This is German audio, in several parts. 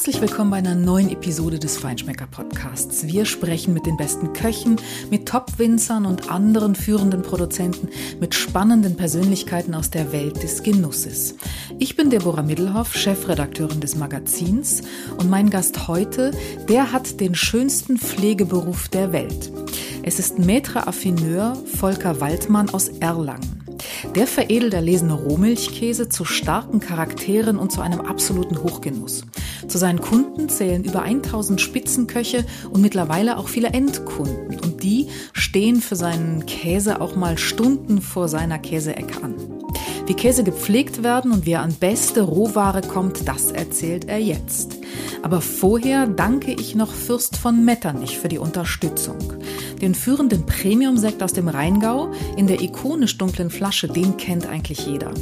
Herzlich willkommen bei einer neuen Episode des Feinschmecker Podcasts. Wir sprechen mit den besten Köchen, mit Top-Winzern und anderen führenden Produzenten, mit spannenden Persönlichkeiten aus der Welt des Genusses. Ich bin Deborah Middelhoff, Chefredakteurin des Magazins und mein Gast heute, der hat den schönsten Pflegeberuf der Welt. Es ist Maître Affineur Volker Waldmann aus Erlangen. Der veredelt erlesene Rohmilchkäse zu starken Charakteren und zu einem absoluten Hochgenuss. Zu seinen Kunden zählen über 1000 Spitzenköche und mittlerweile auch viele Endkunden. Und die stehen für seinen Käse auch mal Stunden vor seiner Käseecke an. Wie Käse gepflegt werden und wie er an beste Rohware kommt, das erzählt er jetzt. Aber vorher danke ich noch Fürst von Metternich für die Unterstützung. Den führenden Premium-Sekt aus dem Rheingau in der ikonisch dunklen Flasche, den kennt eigentlich jeder.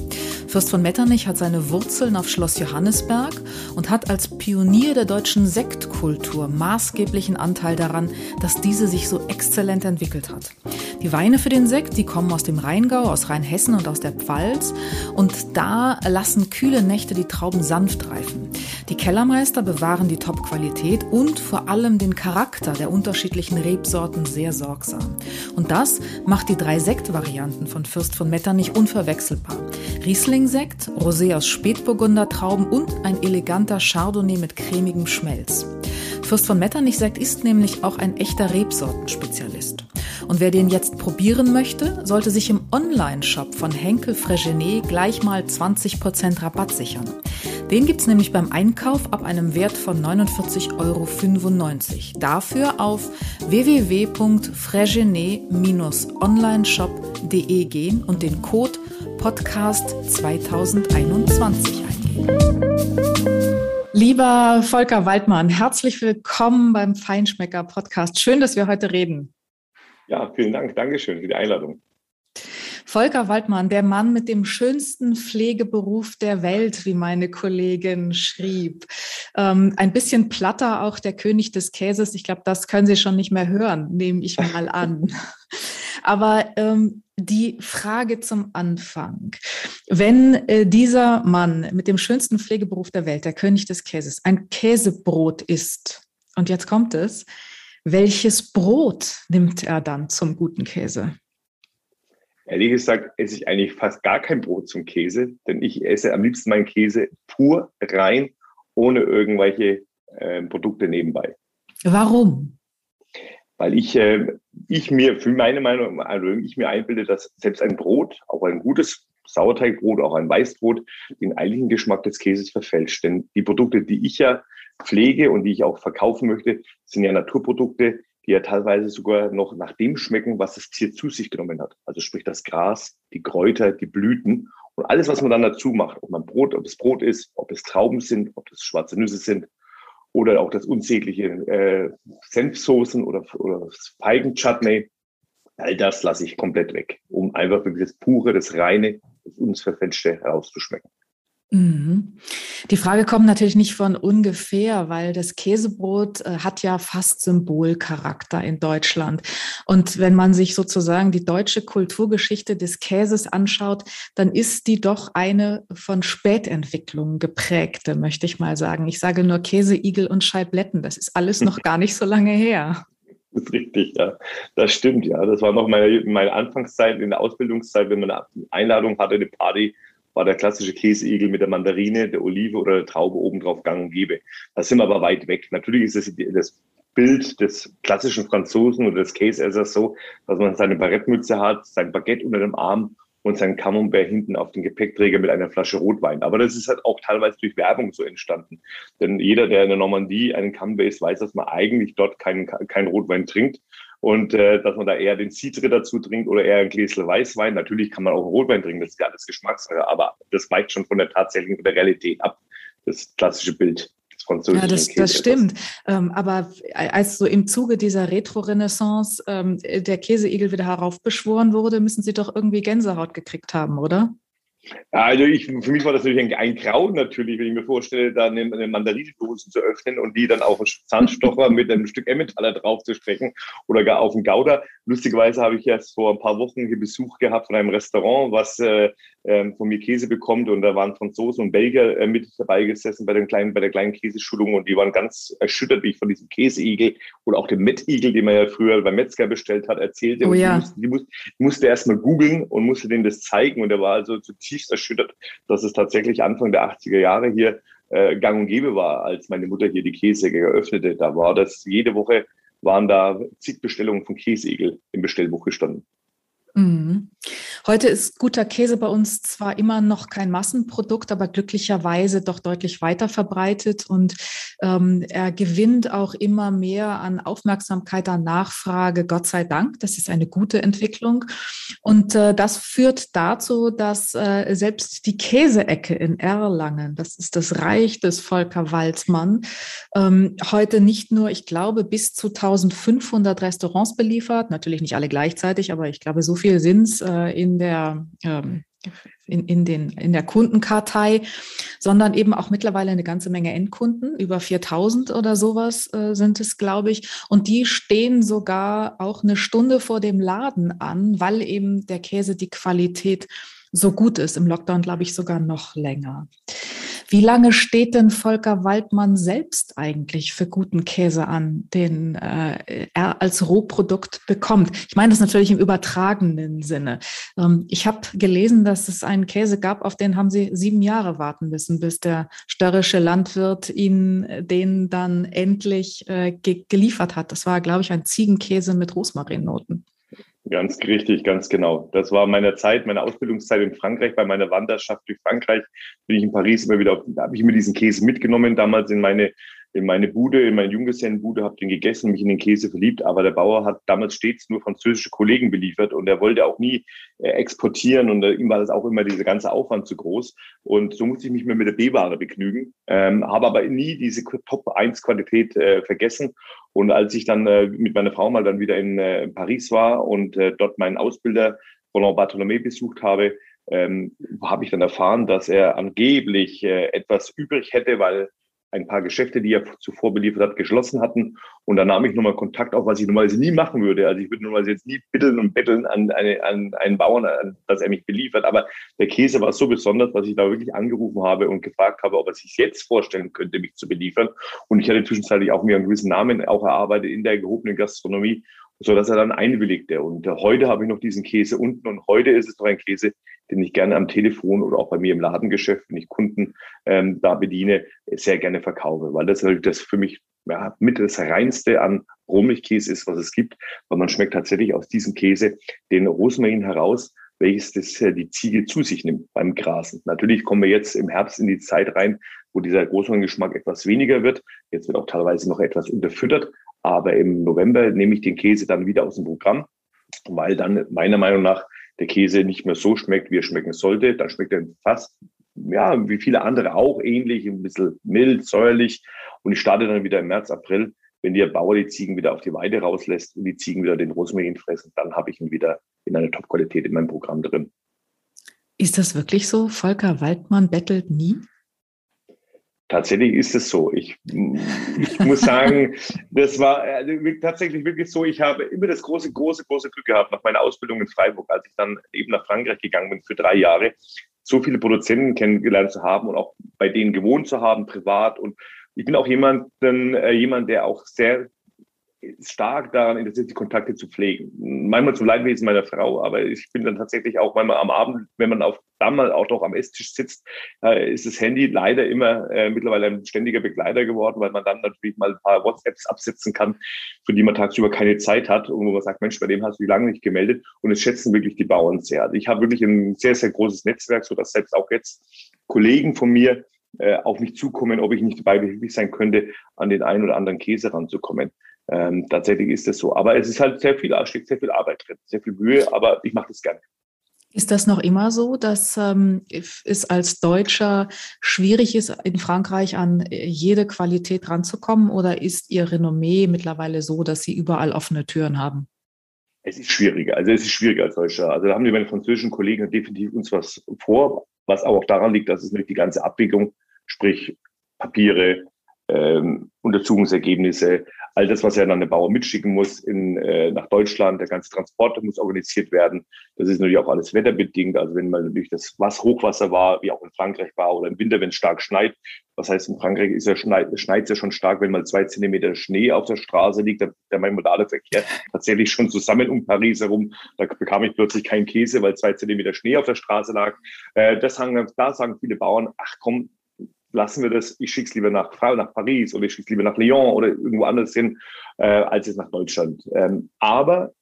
Fürst von Metternich hat seine Wurzeln auf Schloss Johannesberg und hat als Pionier der deutschen Sektkultur maßgeblichen Anteil daran, dass diese sich so exzellent entwickelt hat. Die Weine für den Sekt, die kommen aus dem Rheingau, aus Rheinhessen und aus der Pfalz und da lassen kühle Nächte die Trauben sanft reifen. Die Kellermeister bewahren die Top-Qualität und vor allem den Charakter der unterschiedlichen Rebsorten sehr sorgsam. Und das macht die drei Sektvarianten von Fürst von Metternich unverwechselbar. Riesling-Sekt, Rosé aus Spätburgunder Trauben und ein eleganter Chardonnay mit cremigem Schmelz. Fürst von Metternich-Sekt ist nämlich auch ein echter Rebsortenspezialist. Und wer den jetzt probieren möchte, sollte sich im Online-Shop von Henkel Fregenet gleich mal 20% Rabatt sichern. Den gibt's nämlich beim Einkauf ab einem Wert von 49,95 Euro. Dafür auf www.fregenet-onlineshop.de gehen und den Code Podcast 2021 eingeben. Lieber Volker Waldmann, herzlich willkommen beim Feinschmecker Podcast. Schön, dass wir heute reden. Ja, vielen Dank. Dankeschön für die Einladung. Volker Waldmann, der Mann mit dem schönsten Pflegeberuf der Welt, wie meine Kollegin schrieb. Ähm, ein bisschen platter auch der König des Käses. Ich glaube, das können Sie schon nicht mehr hören, nehme ich mal an. Aber ähm, die Frage zum Anfang. Wenn äh, dieser Mann mit dem schönsten Pflegeberuf der Welt, der König des Käses, ein Käsebrot isst, und jetzt kommt es, welches Brot nimmt er dann zum guten Käse? Ehrlich gesagt esse ich eigentlich fast gar kein Brot zum Käse, denn ich esse am liebsten meinen Käse pur rein, ohne irgendwelche äh, Produkte nebenbei. Warum? Weil ich, äh, ich mir, für meine Meinung, also ich mir einbilde, dass selbst ein Brot, auch ein gutes Sauerteigbrot, auch ein Weißbrot, den eigentlichen Geschmack des Käses verfälscht. Denn die Produkte, die ich ja pflege und die ich auch verkaufen möchte, sind ja Naturprodukte, die ja teilweise sogar noch nach dem schmecken, was das Tier zu sich genommen hat. Also sprich das Gras, die Kräuter, die Blüten und alles, was man dann dazu macht, ob man Brot, ob es Brot ist, ob es Trauben sind, ob es schwarze Nüsse sind oder auch das unsägliche äh, Senfsoßen oder, oder das Feigenchutney. All das lasse ich komplett weg, um einfach wirklich das pure, das reine, das unverfälschte herauszuschmecken. Mhm. Die Frage kommt natürlich nicht von ungefähr, weil das Käsebrot äh, hat ja fast Symbolcharakter in Deutschland. Und wenn man sich sozusagen die deutsche Kulturgeschichte des Käses anschaut, dann ist die doch eine von Spätentwicklung geprägte, möchte ich mal sagen. Ich sage nur Käseigel und Scheibletten. Das ist alles noch gar nicht so lange her. Das ist richtig, ja. Das stimmt, ja. Das war noch meine, meine Anfangszeit in der Ausbildungszeit, wenn man eine Einladung hatte, eine Party war der klassische Käseigel mit der Mandarine, der Olive oder der Traube obendrauf gang und gäbe. Da sind wir aber weit weg. Natürlich ist das, das Bild des klassischen Franzosen oder des Käseessers so, dass man seine Barettmütze hat, sein Baguette unter dem Arm und sein Camembert hinten auf den Gepäckträger mit einer Flasche Rotwein. Aber das ist halt auch teilweise durch Werbung so entstanden. Denn jeder, der in der Normandie einen Camembert ist, weiß, dass man eigentlich dort keinen, keinen Rotwein trinkt, und äh, dass man da eher den Citre dazu trinkt oder eher ein Gläschen Weißwein. Natürlich kann man auch Rotwein trinken, das ist ja alles Geschmackssache, aber das weicht schon von der tatsächlichen von der Realität ab, das klassische Bild. Ja, das, das stimmt. Ähm, aber als so im Zuge dieser Retro-Renaissance ähm, der Käseigel wieder heraufbeschworen wurde, müssen Sie doch irgendwie Gänsehaut gekriegt haben, oder? Also ich, für mich war das natürlich ein, ein Grauen natürlich, wenn ich mir vorstelle, da eine, eine Mandarinendose zu öffnen und die dann auf einen Zahnstocher mit einem Stück Emmentaler drauf zu stecken oder gar auf einen Gouda. Lustigerweise habe ich jetzt vor ein paar Wochen hier Besuch gehabt von einem Restaurant, was äh, äh, von mir Käse bekommt und da waren Franzosen und Belgier äh, mit dabei gesessen bei, den kleinen, bei der kleinen Käseschulung und die waren ganz erschüttert, wie ich von diesem Käseigel oder auch dem Mettigel, den man ja früher beim Metzger bestellt hat, erzählte. Oh, ja. die, musste, die musste erst mal googeln und musste denen das zeigen und er war also zutiefst erschüttert, dass es tatsächlich Anfang der 80er Jahre hier äh, gang und gäbe war, als meine Mutter hier die Käsecke eröffnete. Da war das jede Woche waren da zig Bestellungen von Käseigel im Bestellbuch gestanden. Mhm. Heute ist guter Käse bei uns zwar immer noch kein Massenprodukt, aber glücklicherweise doch deutlich weiter verbreitet und ähm, er gewinnt auch immer mehr an Aufmerksamkeit, an Nachfrage, Gott sei Dank. Das ist eine gute Entwicklung. Und äh, das führt dazu, dass äh, selbst die Käseecke in Erlangen, das ist das Reich des Volker Walzmann, ähm, heute nicht nur, ich glaube, bis zu 1500 Restaurants beliefert, natürlich nicht alle gleichzeitig, aber ich glaube, so viel sind es äh, in der ähm, in, in, den, in der Kundenkartei, sondern eben auch mittlerweile eine ganze Menge Endkunden, über 4000 oder sowas äh, sind es, glaube ich. Und die stehen sogar auch eine Stunde vor dem Laden an, weil eben der Käse die Qualität so gut ist. Im Lockdown, glaube ich, sogar noch länger. Wie lange steht denn Volker Waldmann selbst eigentlich für guten Käse an, den äh, er als Rohprodukt bekommt? Ich meine das natürlich im übertragenen Sinne. Ähm, ich habe gelesen, dass es einen Käse gab, auf den haben Sie sieben Jahre warten müssen, bis der störrische Landwirt Ihnen den dann endlich äh, ge geliefert hat. Das war, glaube ich, ein Ziegenkäse mit Rosmarinnoten. Ganz richtig, ganz genau. Das war meine Zeit, meine Ausbildungszeit in Frankreich. Bei meiner Wanderschaft durch Frankreich bin ich in Paris immer wieder, da habe ich mir diesen Käse mitgenommen, damals in meine in meine Bude, in meine Junggesellenbude, habe den gegessen, mich in den Käse verliebt. Aber der Bauer hat damals stets nur französische Kollegen beliefert und er wollte auch nie äh, exportieren und äh, ihm war das auch immer dieser ganze Aufwand zu groß. Und so musste ich mich mehr mit der B-Ware begnügen, ähm, habe aber nie diese Top-1-Qualität äh, vergessen. Und als ich dann äh, mit meiner Frau mal dann wieder in äh, Paris war und äh, dort meinen Ausbilder Roland Bartholomé besucht habe, ähm, habe ich dann erfahren, dass er angeblich äh, etwas übrig hätte, weil ein paar Geschäfte, die er zuvor beliefert hat, geschlossen hatten. Und da nahm ich nochmal Kontakt auf, was ich normalerweise nie machen würde. Also ich würde normalerweise jetzt nie bitteln und betteln an, eine, an einen Bauern, dass er mich beliefert. Aber der Käse war so besonders, dass ich da wirklich angerufen habe und gefragt habe, ob er sich jetzt vorstellen könnte, mich zu beliefern. Und ich hatte zwischenzeitlich auch mir einen gewissen Namen auch erarbeitet in der gehobenen Gastronomie so dass er dann einwilligte. Und heute habe ich noch diesen Käse unten und heute ist es doch ein Käse, den ich gerne am Telefon oder auch bei mir im Ladengeschäft, wenn ich Kunden ähm, da bediene, sehr gerne verkaufe, weil das halt das für mich ja, mit das reinste an Rohmilchkäse ist, was es gibt, weil man schmeckt tatsächlich aus diesem Käse den Rosmarin heraus, welches das, äh, die Ziege zu sich nimmt beim Grasen. Natürlich kommen wir jetzt im Herbst in die Zeit rein, wo dieser Rosmaringeschmack etwas weniger wird. Jetzt wird auch teilweise noch etwas unterfüttert, aber im November nehme ich den Käse dann wieder aus dem Programm, weil dann meiner Meinung nach der Käse nicht mehr so schmeckt, wie er schmecken sollte. Dann schmeckt er fast, ja, wie viele andere auch ähnlich, ein bisschen mild, säuerlich. Und ich starte dann wieder im März, April, wenn der Bauer die Ziegen wieder auf die Weide rauslässt und die Ziegen wieder den Rosmarin fressen, dann habe ich ihn wieder in einer Top-Qualität in meinem Programm drin. Ist das wirklich so? Volker Waldmann bettelt nie? Tatsächlich ist es so. Ich, ich muss sagen, das war also tatsächlich wirklich so. Ich habe immer das große, große, große Glück gehabt nach meiner Ausbildung in Freiburg, als ich dann eben nach Frankreich gegangen bin für drei Jahre, so viele Produzenten kennengelernt zu haben und auch bei denen gewohnt zu haben, privat. Und ich bin auch jemand, äh, jemand, der auch sehr stark daran interessiert, die Kontakte zu pflegen. Manchmal zum Leidwesen meiner Frau, aber ich bin dann tatsächlich auch manchmal am Abend, wenn man auf dann mal auch noch am Esstisch sitzt, äh, ist das Handy leider immer äh, mittlerweile ein ständiger Begleiter geworden, weil man dann natürlich mal ein paar WhatsApps absetzen kann, für die man tagsüber keine Zeit hat und wo man sagt, Mensch, bei dem hast du dich lange nicht gemeldet und es schätzen wirklich die Bauern sehr. Ich habe wirklich ein sehr, sehr großes Netzwerk, so dass selbst auch jetzt Kollegen von mir äh, auf mich zukommen, ob ich nicht dabei behilflich sein könnte, an den einen oder anderen Käse ranzukommen. Ähm, tatsächlich ist es so. Aber es ist halt sehr viel, steckt sehr viel Arbeit drin, sehr viel Mühe, aber ich mache das gerne. Ist das noch immer so, dass ähm, es als Deutscher schwierig ist, in Frankreich an jede Qualität ranzukommen? Oder ist Ihr Renommee mittlerweile so, dass Sie überall offene Türen haben? Es ist schwieriger. Also es ist schwieriger als Deutscher. Also da haben die meine französischen Kollegen definitiv uns was vor. Was auch daran liegt, dass es natürlich die ganze Abwicklung, sprich Papiere, ähm, Untersuchungsergebnisse, all das, was er dann der Bauer mitschicken muss in, äh, nach Deutschland, der ganze Transport muss organisiert werden. Das ist natürlich auch alles wetterbedingt. Also wenn mal natürlich das was Hochwasser war, wie auch in Frankreich war, oder im Winter, wenn es stark schneit. Was heißt, in Frankreich ist ja schneit es ja schon stark, wenn mal zwei Zentimeter Schnee auf der Straße liegt, der mein modale Verkehr tatsächlich schon zusammen um Paris herum. Da bekam ich plötzlich keinen Käse, weil zwei Zentimeter Schnee auf der Straße lag. Äh, das sagen, da sagen viele Bauern, ach komm, lassen wir das, ich schicke es lieber nach, nach Paris oder ich schicke es lieber nach Lyon oder irgendwo anders hin, äh, als jetzt nach Deutschland. Ähm, aber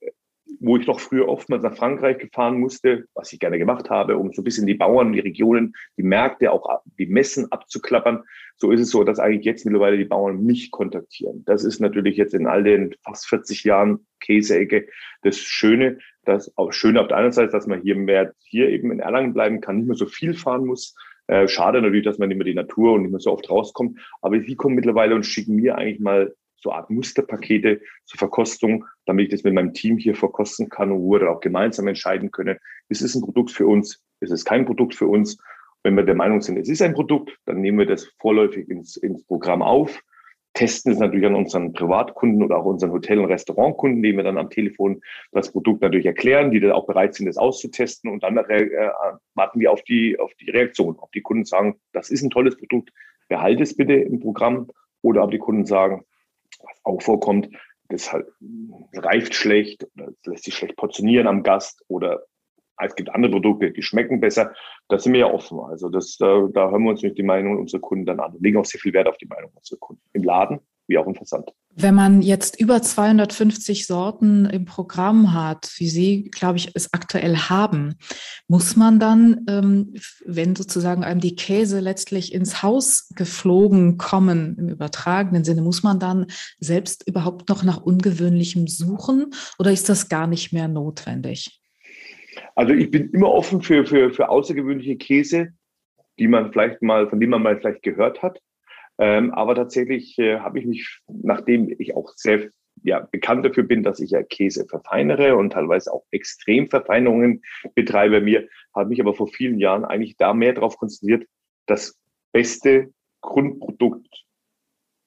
wo ich doch früher oftmals nach Frankreich gefahren musste, was ich gerne gemacht habe, um so ein bisschen die Bauern, die Regionen, die Märkte, auch die Messen abzuklappern. So ist es so, dass eigentlich jetzt mittlerweile die Bauern mich kontaktieren. Das ist natürlich jetzt in all den fast 40 Jahren Käseecke das Schöne, das auch schön auf der einen Seite, dass man hier mehr, hier eben in Erlangen bleiben kann, nicht mehr so viel fahren muss, äh, schade natürlich, dass man nicht mehr die Natur und nicht mehr so oft rauskommt. Aber die kommen mittlerweile und schicken mir eigentlich mal so Art Musterpakete zur Verkostung, damit ich das mit meinem Team hier verkosten kann und wir dann auch gemeinsam entscheiden können, ist es ein Produkt für uns, ist es kein Produkt für uns. Wenn wir der Meinung sind, es ist ein Produkt, dann nehmen wir das vorläufig ins, ins Programm auf, testen es natürlich an unseren Privatkunden oder auch unseren Hotel- und Restaurantkunden, denen wir dann am Telefon das Produkt natürlich erklären, die dann auch bereit sind, das auszutesten. Und dann äh, warten wir auf die, auf die Reaktion. Ob die Kunden sagen, das ist ein tolles Produkt, behalte es bitte im Programm. Oder ob die Kunden sagen, was auch vorkommt, das halt, reift schlecht, oder lässt sich schlecht portionieren am Gast oder es gibt andere Produkte, die schmecken besser. Da sind wir ja offen. Also das, da, da hören wir uns nicht die Meinung unserer Kunden dann an. Wir legen auch sehr viel Wert auf die Meinung unserer Kunden. Im Laden wie auch im Versand. Wenn man jetzt über 250 Sorten im Programm hat, wie Sie, glaube ich, es aktuell haben, muss man dann, ähm, wenn sozusagen einem die Käse letztlich ins Haus geflogen kommen, im übertragenen Sinne, muss man dann selbst überhaupt noch nach ungewöhnlichem suchen oder ist das gar nicht mehr notwendig? Also ich bin immer offen für, für, für außergewöhnliche Käse, die man vielleicht mal, von denen man mal vielleicht gehört hat. Ähm, aber tatsächlich äh, habe ich mich, nachdem ich auch sehr ja, bekannt dafür bin, dass ich ja Käse verfeinere und teilweise auch Extremverfeinerungen betreibe mir, habe mich aber vor vielen Jahren eigentlich da mehr darauf konzentriert, das beste Grundprodukt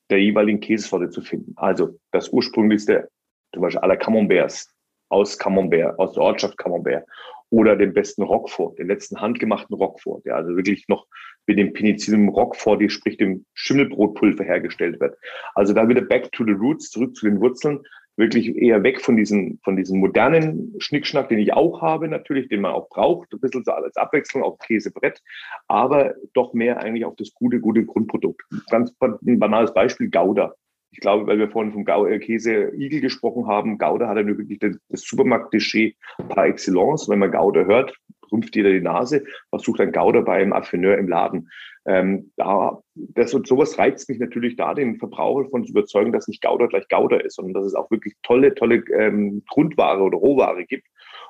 der jeweiligen Käsesorte zu finden. Also das ursprünglichste, zum Beispiel aller Camemberts, aus Camembert, aus der Ortschaft Camembert oder den besten Roquefort, den letzten handgemachten Roquefort, der also wirklich noch mit dem Penicillium Roquefort, die sprich dem Schimmelbrotpulver hergestellt wird. Also da wieder back to the roots, zurück zu den Wurzeln, wirklich eher weg von diesem, von diesem modernen Schnickschnack, den ich auch habe natürlich, den man auch braucht, ein bisschen so als Abwechslung auf Käsebrett, aber doch mehr eigentlich auf das gute, gute Grundprodukt. Ganz ein banales Beispiel, Gouda. Ich glaube, weil wir vorhin vom Gau äh, Käse Igel gesprochen haben, Gouda hat ja wirklich das, das Supermarkt-Klischee par excellence. Wenn man Gouda hört, rümpft jeder die Nase. Was sucht ein Gouda beim Affineur im Laden? Ähm, da, das und sowas reizt mich natürlich da, den Verbraucher von zu überzeugen, dass nicht Gouda gleich Gouda ist, sondern dass es auch wirklich tolle, tolle ähm, Grundware oder Rohware gibt.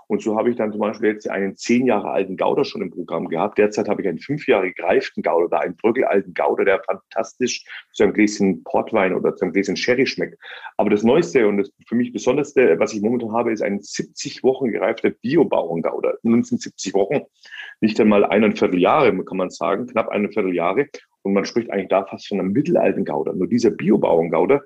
Und so habe ich dann zum Beispiel jetzt einen zehn Jahre alten Gouda schon im Programm gehabt. Derzeit habe ich einen fünf Jahre gereiften Gouda oder einen bröckelalten Gouda, der fantastisch zu einem Gläschen Portwein oder zu einem Gläschen Sherry schmeckt. Aber das Neueste und das für mich Besonderste, was ich momentan habe, ist ein 70 Wochen gereifter Bio-Bauern-Gouda. Nun sind 70 Wochen nicht einmal eineinviertel Jahre, kann man sagen, knapp eineinviertel Jahre. Und man spricht eigentlich da fast von einem mittelalten Gouda. Nur dieser Bio-Bauern-Gouda,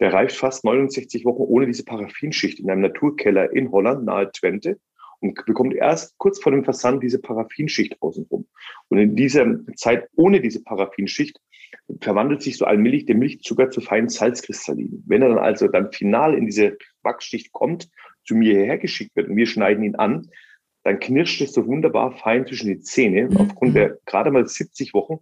der reift fast 69 Wochen ohne diese Paraffinschicht in einem Naturkeller in Holland nahe Twente und bekommt erst kurz vor dem Versand diese Paraffinschicht außenrum. Und in dieser Zeit ohne diese Paraffinschicht verwandelt sich so allmählich der Milchzucker zu feinen Salzkristallinen. Wenn er dann also dann final in diese Wachsschicht kommt, zu mir hierher geschickt wird und wir schneiden ihn an, dann knirscht es so wunderbar fein zwischen die Zähne. Mhm. Aufgrund der gerade mal 70 Wochen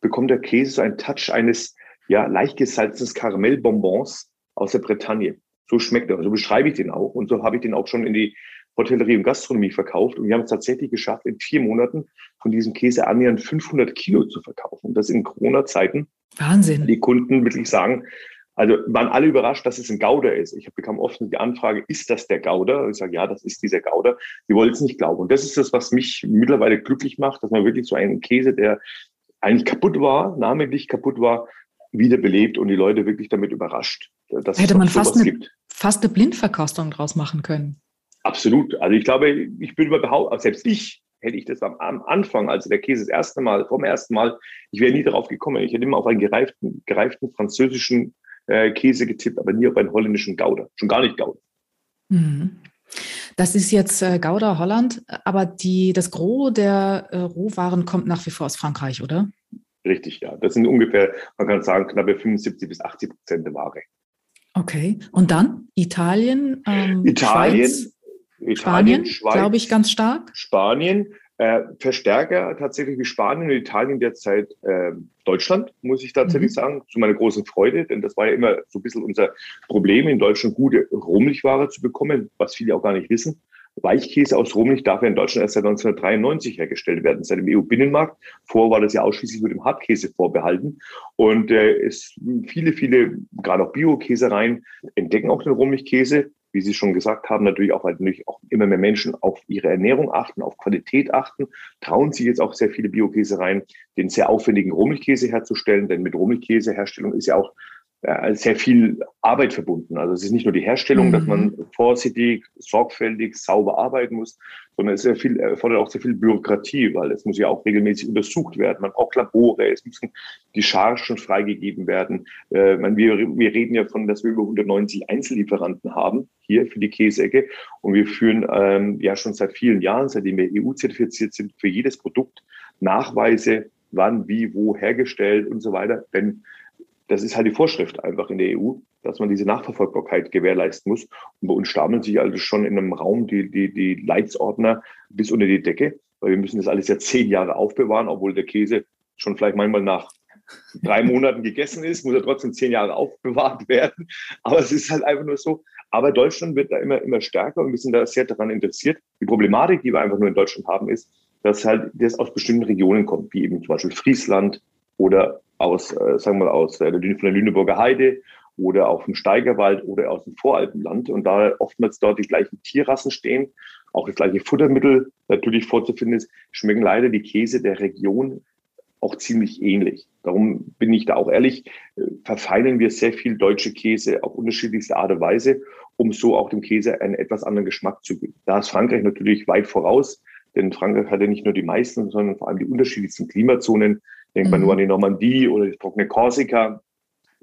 bekommt der Käse so einen Touch eines ja, leicht gesalzenes Karamellbonbons aus der Bretagne. So schmeckt er. So beschreibe ich den auch. Und so habe ich den auch schon in die Hotellerie und Gastronomie verkauft. Und wir haben es tatsächlich geschafft, in vier Monaten von diesem Käse annähernd 500 Kilo zu verkaufen. Und das in Corona-Zeiten. Wahnsinn. Die Kunden wirklich sagen, also waren alle überrascht, dass es ein Gouda ist. Ich bekam oft die Anfrage, ist das der Gouda? Und ich sage, ja, das ist dieser Gouda. Die wollen es nicht glauben. Und das ist das, was mich mittlerweile glücklich macht, dass man wirklich so einen Käse, der eigentlich kaputt war, namentlich kaputt war, wiederbelebt und die Leute wirklich damit überrascht. Dass Hätte man fast eine, gibt. fast eine Blindverkostung draus machen können. Absolut. Also ich glaube, ich würde mal behaupten, selbst ich hätte ich das am, am Anfang, also der Käse das erste Mal, vom ersten Mal, ich wäre nie darauf gekommen. Ich hätte immer auf einen gereiften, gereiften französischen äh, Käse getippt, aber nie auf einen holländischen Gouda. Schon gar nicht Gouda. Mhm. Das ist jetzt äh, Gouda Holland, aber die, das Gros der äh, Rohwaren kommt nach wie vor aus Frankreich, oder? Richtig, ja. Das sind ungefähr, man kann sagen, knappe 75 bis 80 Prozent der Ware. Okay. Und dann Italien, ähm, Italien, Schweiz, Italien, Schweiz, glaube ich, ganz stark. Spanien, äh, Verstärker tatsächlich wie Spanien und Italien derzeit äh, Deutschland, muss ich tatsächlich mhm. sagen, zu meiner großen Freude, denn das war ja immer so ein bisschen unser Problem, in Deutschland gute Rohmilchware zu bekommen, was viele auch gar nicht wissen. Weichkäse aus Rohmilch darf ja in Deutschland erst seit 1993 hergestellt werden, seit dem EU-Binnenmarkt. Vorher war das ja ausschließlich mit dem Hartkäse vorbehalten. Und äh, es viele, viele, gerade auch Bio-Käsereien, entdecken auch den Rohmilchkäse. Wie Sie schon gesagt haben, natürlich auch, weil natürlich auch immer mehr Menschen auf ihre Ernährung achten, auf Qualität achten, trauen sich jetzt auch sehr viele Bio-Käsereien, den sehr aufwendigen Rohmilchkäse herzustellen. Denn mit Rohmilchkäseherstellung ist ja auch äh, sehr viel Arbeit verbunden. Also es ist nicht nur die Herstellung, mhm. dass man mhm. vorsichtig, sorgfältig, sauber arbeiten muss, sondern es sehr viel, erfordert auch sehr viel Bürokratie, weil es muss ja auch regelmäßig untersucht werden. Man braucht Labore, es müssen die Chargen freigegeben werden. Äh, man, wir, wir reden ja von, dass wir über 190 Einzellieferanten haben hier für die Käsecke und wir führen ähm, ja schon seit vielen Jahren, seitdem wir EU-zertifiziert sind, für jedes Produkt Nachweise, wann, wie, wo hergestellt und so weiter. Denn das ist halt die Vorschrift einfach in der EU, dass man diese Nachverfolgbarkeit gewährleisten muss. Und bei uns stapeln sich also schon in einem Raum die, die, die Leitsordner bis unter die Decke, weil wir müssen das alles ja zehn Jahre aufbewahren, obwohl der Käse schon vielleicht manchmal nach drei Monaten gegessen ist, muss er trotzdem zehn Jahre aufbewahrt werden. Aber es ist halt einfach nur so. Aber Deutschland wird da immer, immer stärker und wir sind da sehr daran interessiert. Die Problematik, die wir einfach nur in Deutschland haben, ist, dass halt das aus bestimmten Regionen kommt, wie eben zum Beispiel Friesland oder aus, äh, sagen wir mal, aus der, von der Lüneburger Heide oder auch dem Steigerwald oder aus dem Voralpenland und da oftmals dort die gleichen Tierrassen stehen, auch das gleiche Futtermittel natürlich vorzufinden ist, schmecken leider die Käse der Region auch ziemlich ähnlich. Darum bin ich da auch ehrlich, äh, verfeinern wir sehr viel deutsche Käse auf unterschiedlichste Art und Weise, um so auch dem Käse einen etwas anderen Geschmack zu geben. Da ist Frankreich natürlich weit voraus, denn Frankreich hat ja nicht nur die meisten, sondern vor allem die unterschiedlichsten Klimazonen. Denkt man nur an die Normandie oder das trockene Korsika,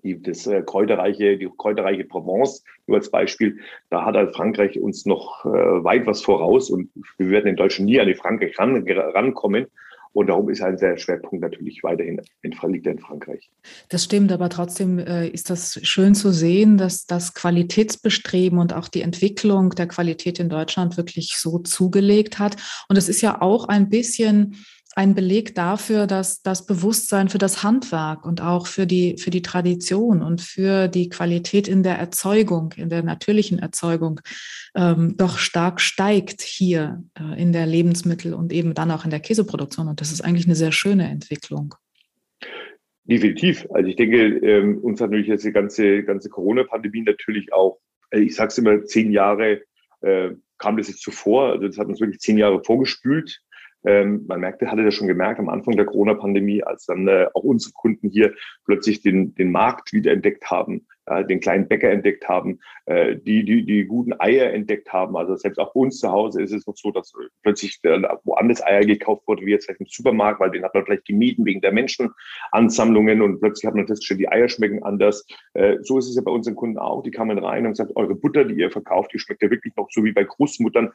die, das äh, kräuterreiche, die kräuterreiche Provence, nur als Beispiel. Da hat halt Frankreich uns noch äh, weit was voraus und wir werden in Deutschland nie an die Frankreich ran, rankommen. Und darum ist ein sehr Schwerpunkt natürlich weiterhin in, liegt in Frankreich. Das stimmt, aber trotzdem äh, ist das schön zu sehen, dass das Qualitätsbestreben und auch die Entwicklung der Qualität in Deutschland wirklich so zugelegt hat. Und es ist ja auch ein bisschen ein Beleg dafür, dass das Bewusstsein für das Handwerk und auch für die, für die Tradition und für die Qualität in der Erzeugung, in der natürlichen Erzeugung, ähm, doch stark steigt hier äh, in der Lebensmittel- und eben dann auch in der Käseproduktion. Und das ist eigentlich eine sehr schöne Entwicklung. Definitiv. Also ich denke, ähm, uns hat natürlich jetzt die ganze, ganze Corona-Pandemie natürlich auch, äh, ich sage es immer, zehn Jahre äh, kam das jetzt zuvor. Also das hat uns wirklich zehn Jahre vorgespült. Ähm, man merkte, hatte das schon gemerkt am Anfang der Corona-Pandemie, als dann äh, auch unsere Kunden hier plötzlich den, den Markt wiederentdeckt haben, äh, den kleinen Bäcker entdeckt haben, äh, die, die die guten Eier entdeckt haben. Also selbst auch bei uns zu Hause ist es noch so, dass plötzlich äh, woanders Eier gekauft wurde, wie jetzt vielleicht im Supermarkt, weil den hat man vielleicht gemieden wegen der Menschenansammlungen und plötzlich hat man festgestellt, die Eier schmecken anders. So ist es ja bei unseren Kunden auch. Die kamen rein und gesagt, eure Butter, die ihr verkauft, die schmeckt ja wirklich noch so wie bei Großmuttern.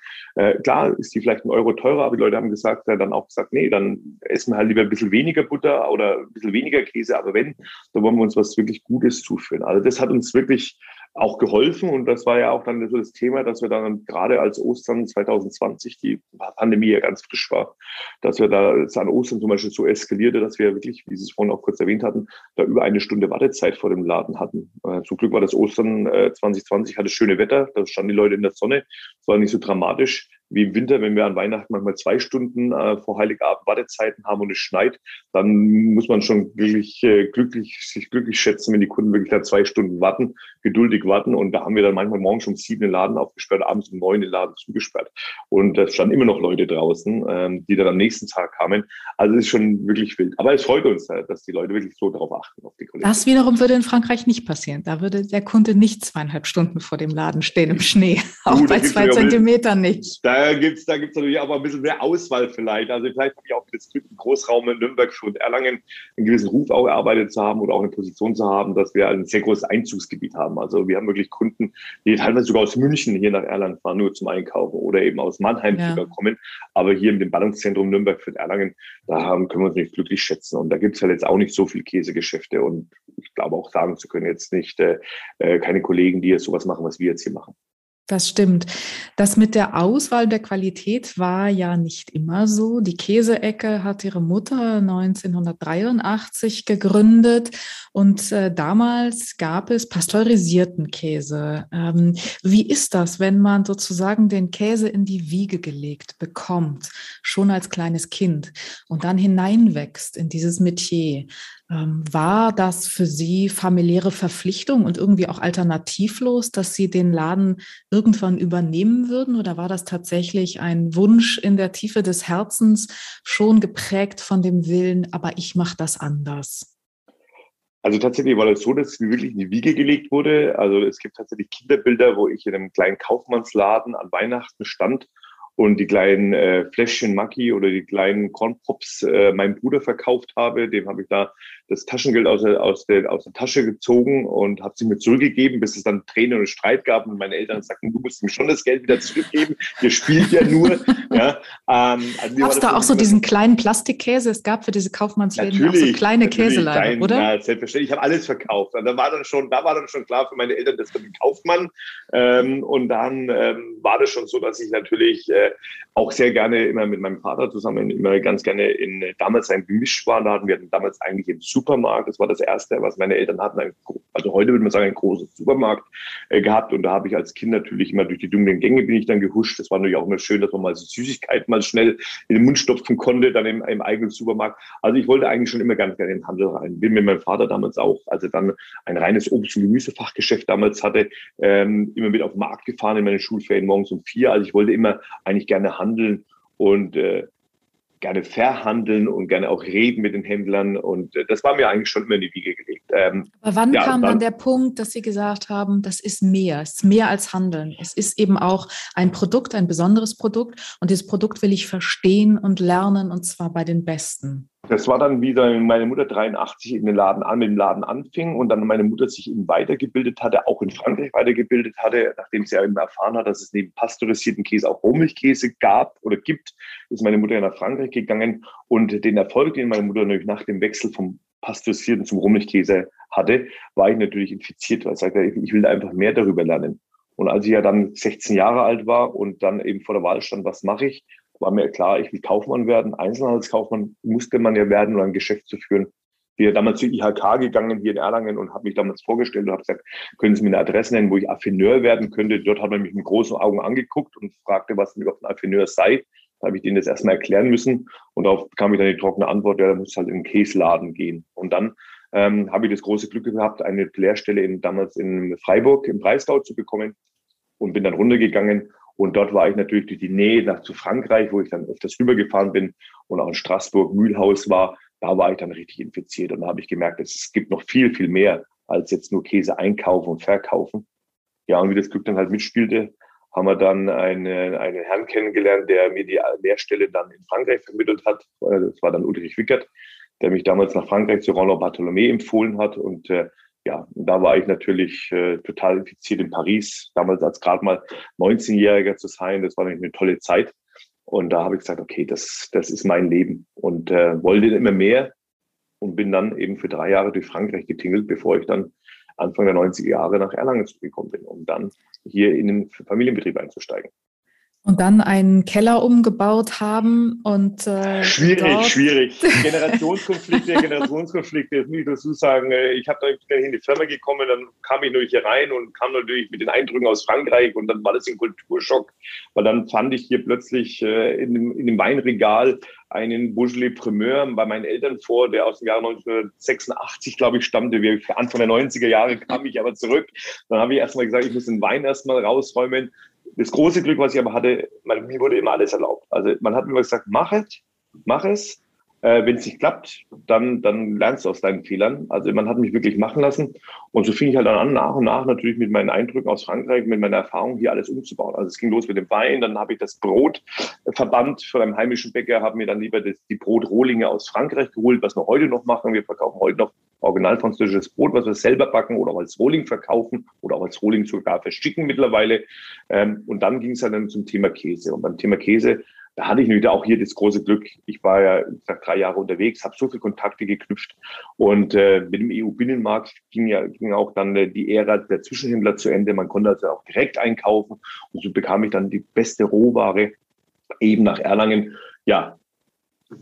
Klar ist die vielleicht ein Euro teurer, aber die Leute haben gesagt, dann auch gesagt, nee, dann essen wir halt lieber ein bisschen weniger Butter oder ein bisschen weniger Käse, aber wenn, dann wollen wir uns was wirklich Gutes zuführen. Also das hat uns wirklich auch geholfen. Und das war ja auch dann so das Thema, dass wir dann gerade als Ostern 2020 die Pandemie ja ganz frisch war, dass wir da es an Ostern zum Beispiel so eskalierte, dass wir wirklich, wie Sie es vorhin auch kurz erwähnt hatten, da über eine Stunde Wartezeit vor dem Laden hatten. Äh, zum Glück war das Ostern 2020, hatte schöne Wetter, da standen die Leute in der Sonne. Es war nicht so dramatisch wie im Winter, wenn wir an Weihnachten manchmal zwei Stunden äh, vor Heiligabend Wartezeiten haben und es schneit, dann muss man schon wirklich äh, glücklich, sich glücklich schätzen, wenn die Kunden wirklich da zwei Stunden warten, geduldig warten. Und da haben wir dann manchmal morgens um sieben den Laden aufgesperrt, abends um neun den Laden zugesperrt. Und da standen immer noch Leute draußen, ähm, die dann am nächsten Tag kamen. Also es ist schon wirklich wild. Aber es freut uns, äh, dass die Leute wirklich so darauf achten, auf die Qualität. Das wiederum würde in Frankreich nicht passieren. Da würde der Kunde nicht zweieinhalb Stunden vor dem Laden stehen im Schnee. Auch uh, bei zwei Zentimetern nicht. Da äh, da gibt es natürlich aber ein bisschen mehr Auswahl vielleicht. Also vielleicht habe ich auch das Glück, im Großraum in Nürnberg und Erlangen einen gewissen Ruf auch erarbeitet zu haben oder auch eine Position zu haben, dass wir ein sehr großes Einzugsgebiet haben. Also wir haben wirklich Kunden, die teilweise sogar aus München hier nach Erlangen fahren, nur zum Einkaufen oder eben aus Mannheim ja. kommen. Aber hier im Ballungszentrum Nürnberg für Erlangen, da haben, können wir uns nicht glücklich schätzen. Und da gibt es halt jetzt auch nicht so viel Käsegeschäfte. Und ich glaube auch sagen zu können, jetzt nicht äh, äh keine Kollegen, die jetzt sowas machen, was wir jetzt hier machen. Das stimmt. Das mit der Auswahl der Qualität war ja nicht immer so. Die Käseecke hat ihre Mutter 1983 gegründet und äh, damals gab es pasteurisierten Käse. Ähm, wie ist das, wenn man sozusagen den Käse in die Wiege gelegt bekommt, schon als kleines Kind und dann hineinwächst in dieses Metier? Ähm, war das für Sie familiäre Verpflichtung und irgendwie auch alternativlos, dass Sie den Laden irgendwann übernehmen würden? Oder war das tatsächlich ein Wunsch in der Tiefe des Herzens, schon geprägt von dem Willen, aber ich mache das anders? Also tatsächlich war das so, dass es mir wirklich in die Wiege gelegt wurde. Also es gibt tatsächlich Kinderbilder, wo ich in einem kleinen Kaufmannsladen an Weihnachten stand und die kleinen äh, Fläschchen Maki oder die kleinen Cornpops äh, meinem Bruder verkauft habe. Dem habe ich da das Taschengeld aus der, aus der, aus der Tasche gezogen und habe sie mir zurückgegeben, bis es dann Tränen und Streit gab und meine Eltern sagten, du musst mir schon das Geld wieder zurückgeben, ihr spielt ja nur. ja, ähm, also gab es da auch so diesen kleinen Plastikkäse? Es gab für diese Kaufmannsläden auch so kleine Käseleibe, oder? Ja, selbstverständlich. Ich habe alles verkauft. Und da war dann schon, da war dann schon klar für meine Eltern, das wird ein Kaufmann. Ähm, und dann ähm, war das schon so, dass ich natürlich äh, auch sehr gerne immer mit meinem Vater zusammen immer ganz gerne in damals ein Gemisch war. Da hatten wir damals eigentlich im Super Supermarkt. Das war das erste, was meine Eltern hatten. Also heute würde man sagen, ein großes Supermarkt äh, gehabt. Und da habe ich als Kind natürlich immer durch die dunklen Gänge bin ich dann gehuscht. Das war natürlich auch immer schön, dass man mal so Süßigkeiten mal schnell in den Mund stopfen konnte, dann im, im eigenen Supermarkt. Also ich wollte eigentlich schon immer ganz gerne in den Handel rein. Bin mit meinem Vater damals auch, als er dann ein reines Obst- und Gemüsefachgeschäft damals hatte, ähm, immer mit auf den Markt gefahren in meinen Schulferien morgens um vier. Also ich wollte immer eigentlich gerne handeln und äh, gerne verhandeln und gerne auch reden mit den Händlern. Und äh, das war mir eigentlich schon immer in die Wiege gelegt. Ähm, Aber wann ja, kam dann, dann der Punkt, dass Sie gesagt haben, das ist mehr, es ist mehr als Handeln. Es ist eben auch ein Produkt, ein besonderes Produkt. Und dieses Produkt will ich verstehen und lernen, und zwar bei den Besten. Das war dann wieder meine Mutter 83 in den Laden an, mit dem Laden anfing und dann meine Mutter sich eben weitergebildet hatte, auch in Frankreich weitergebildet hatte, nachdem sie eben erfahren hat, dass es neben pasteurisierten Käse auch Rohmilchkäse gab oder gibt, ist meine Mutter nach Frankreich gegangen und den Erfolg, den meine Mutter natürlich nach dem Wechsel vom pasteurisierten zum Rohmilchkäse hatte, war ich natürlich infiziert, weil ich sagte, ich will einfach mehr darüber lernen. Und als ich ja dann 16 Jahre alt war und dann eben vor der Wahl stand, was mache ich, war mir klar, ich will Kaufmann werden. Einzelhandelskaufmann musste man ja werden, um ein Geschäft zu führen. Bin damals zur IHK gegangen hier in Erlangen und habe mich damals vorgestellt und habe gesagt, können Sie mir eine Adresse nennen, wo ich Affineur werden könnte? Dort hat man mich mit großen Augen angeguckt und fragte, was denn überhaupt ein Affineur sei. Da habe ich denen das erstmal erklären müssen und darauf bekam ich dann die trockene Antwort, ja, da muss halt in den Käsladen gehen. Und dann ähm, habe ich das große Glück gehabt, eine Lehrstelle in, damals in Freiburg im Breisgau zu bekommen und bin dann runtergegangen und dort war ich natürlich durch die Nähe nach zu Frankreich, wo ich dann öfters rübergefahren bin und auch in Straßburg, Mühlhaus war. Da war ich dann richtig infiziert und da habe ich gemerkt, es gibt noch viel, viel mehr als jetzt nur Käse einkaufen und verkaufen. Ja, und wie das Glück dann halt mitspielte, haben wir dann eine, einen Herrn kennengelernt, der mir die Lehrstelle dann in Frankreich vermittelt hat. Das war dann Ulrich Wickert, der mich damals nach Frankreich zu Roland Bartholomé empfohlen hat. Und äh, ja, da war ich natürlich äh, total infiziert in Paris, damals als gerade mal 19-Jähriger zu sein. Das war natürlich eine tolle Zeit. Und da habe ich gesagt, okay, das, das ist mein Leben und äh, wollte immer mehr und bin dann eben für drei Jahre durch Frankreich getingelt, bevor ich dann Anfang der 90er Jahre nach Erlangen zurückgekommen bin, um dann hier in den Familienbetrieb einzusteigen. Und dann einen Keller umgebaut haben und äh, schwierig, schwierig. Generationskonflikte, Generationskonflikte. Jetzt muss ich dazu sagen, äh, ich habe da in die Firma gekommen, dann kam ich natürlich hier rein und kam natürlich mit den Eindrücken aus Frankreich und dann war das ein Kulturschock, weil dann fand ich hier plötzlich äh, in, dem, in dem Weinregal einen Beaujolais Primeur bei meinen Eltern vor, der aus dem Jahr 1986, glaube ich, stammte. Wir, Anfang der 90er Jahre kam ich aber zurück. Dann habe ich erstmal gesagt, ich muss den Wein erstmal rausräumen das große Glück, was ich aber hatte, mir wurde immer alles erlaubt. Also man hat mir immer gesagt, mach es, mach es. Äh, Wenn es nicht klappt, dann, dann lernst du aus deinen Fehlern. Also man hat mich wirklich machen lassen. Und so fing ich halt dann an, nach und nach natürlich mit meinen Eindrücken aus Frankreich, mit meiner Erfahrung hier alles umzubauen. Also es ging los mit dem Wein, dann habe ich das Brot verbannt von einem heimischen Bäcker, habe mir dann lieber das, die Brotrohlinge aus Frankreich geholt, was wir heute noch machen. Wir verkaufen heute noch original französisches Brot, was wir selber backen oder auch als Rohling verkaufen oder auch als Rohling sogar versticken mittlerweile. Ähm, und dann ging es dann zum Thema Käse. Und beim Thema Käse da hatte ich wieder auch hier das große Glück. Ich war ja seit drei Jahre unterwegs, habe so viele Kontakte geknüpft und äh, mit dem EU-Binnenmarkt ging ja ging auch dann äh, die Ära der Zwischenhändler zu Ende. Man konnte also auch direkt einkaufen und so bekam ich dann die beste Rohware eben nach Erlangen. Ja,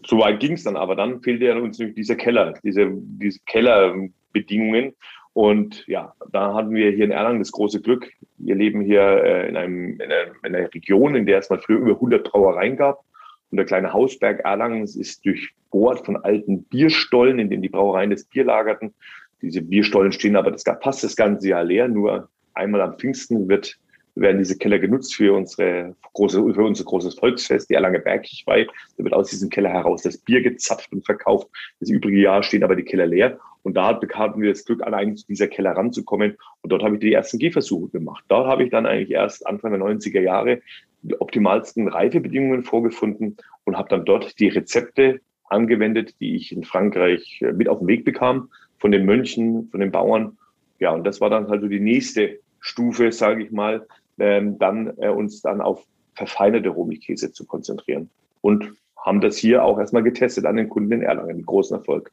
so weit ging es dann, aber dann fehlte ja uns dieser Keller, diese, diese Kellerbedingungen. Und ja, da hatten wir hier in Erlangen das große Glück. Wir leben hier äh, in, einem, in, einer, in einer Region, in der es mal früher über 100 Brauereien gab. Und der kleine Hausberg Erlangen ist durchbohrt von alten Bierstollen, in denen die Brauereien das Bier lagerten. Diese Bierstollen stehen aber das, fast das ganze Jahr leer. Nur einmal am Pfingsten wird, werden diese Keller genutzt für, unsere große, für unser großes Volksfest, die Erlange Bergkirchweih. Da wird aus diesem Keller heraus das Bier gezapft und verkauft. Das übrige Jahr stehen aber die Keller leer. Und da bekamen wir das Glück, allein zu dieser Keller ranzukommen. Und dort habe ich die ersten Gehversuche gemacht. Dort habe ich dann eigentlich erst Anfang der 90er Jahre die optimalsten Reifebedingungen vorgefunden und habe dann dort die Rezepte angewendet, die ich in Frankreich äh, mit auf den Weg bekam, von den Mönchen, von den Bauern. Ja, und das war dann halt so die nächste Stufe, sage ich mal, ähm, dann äh, uns dann auf verfeinerte Rohmilchkäse zu konzentrieren. Und haben das hier auch erstmal getestet an den Kunden in Erlangen mit großem Erfolg.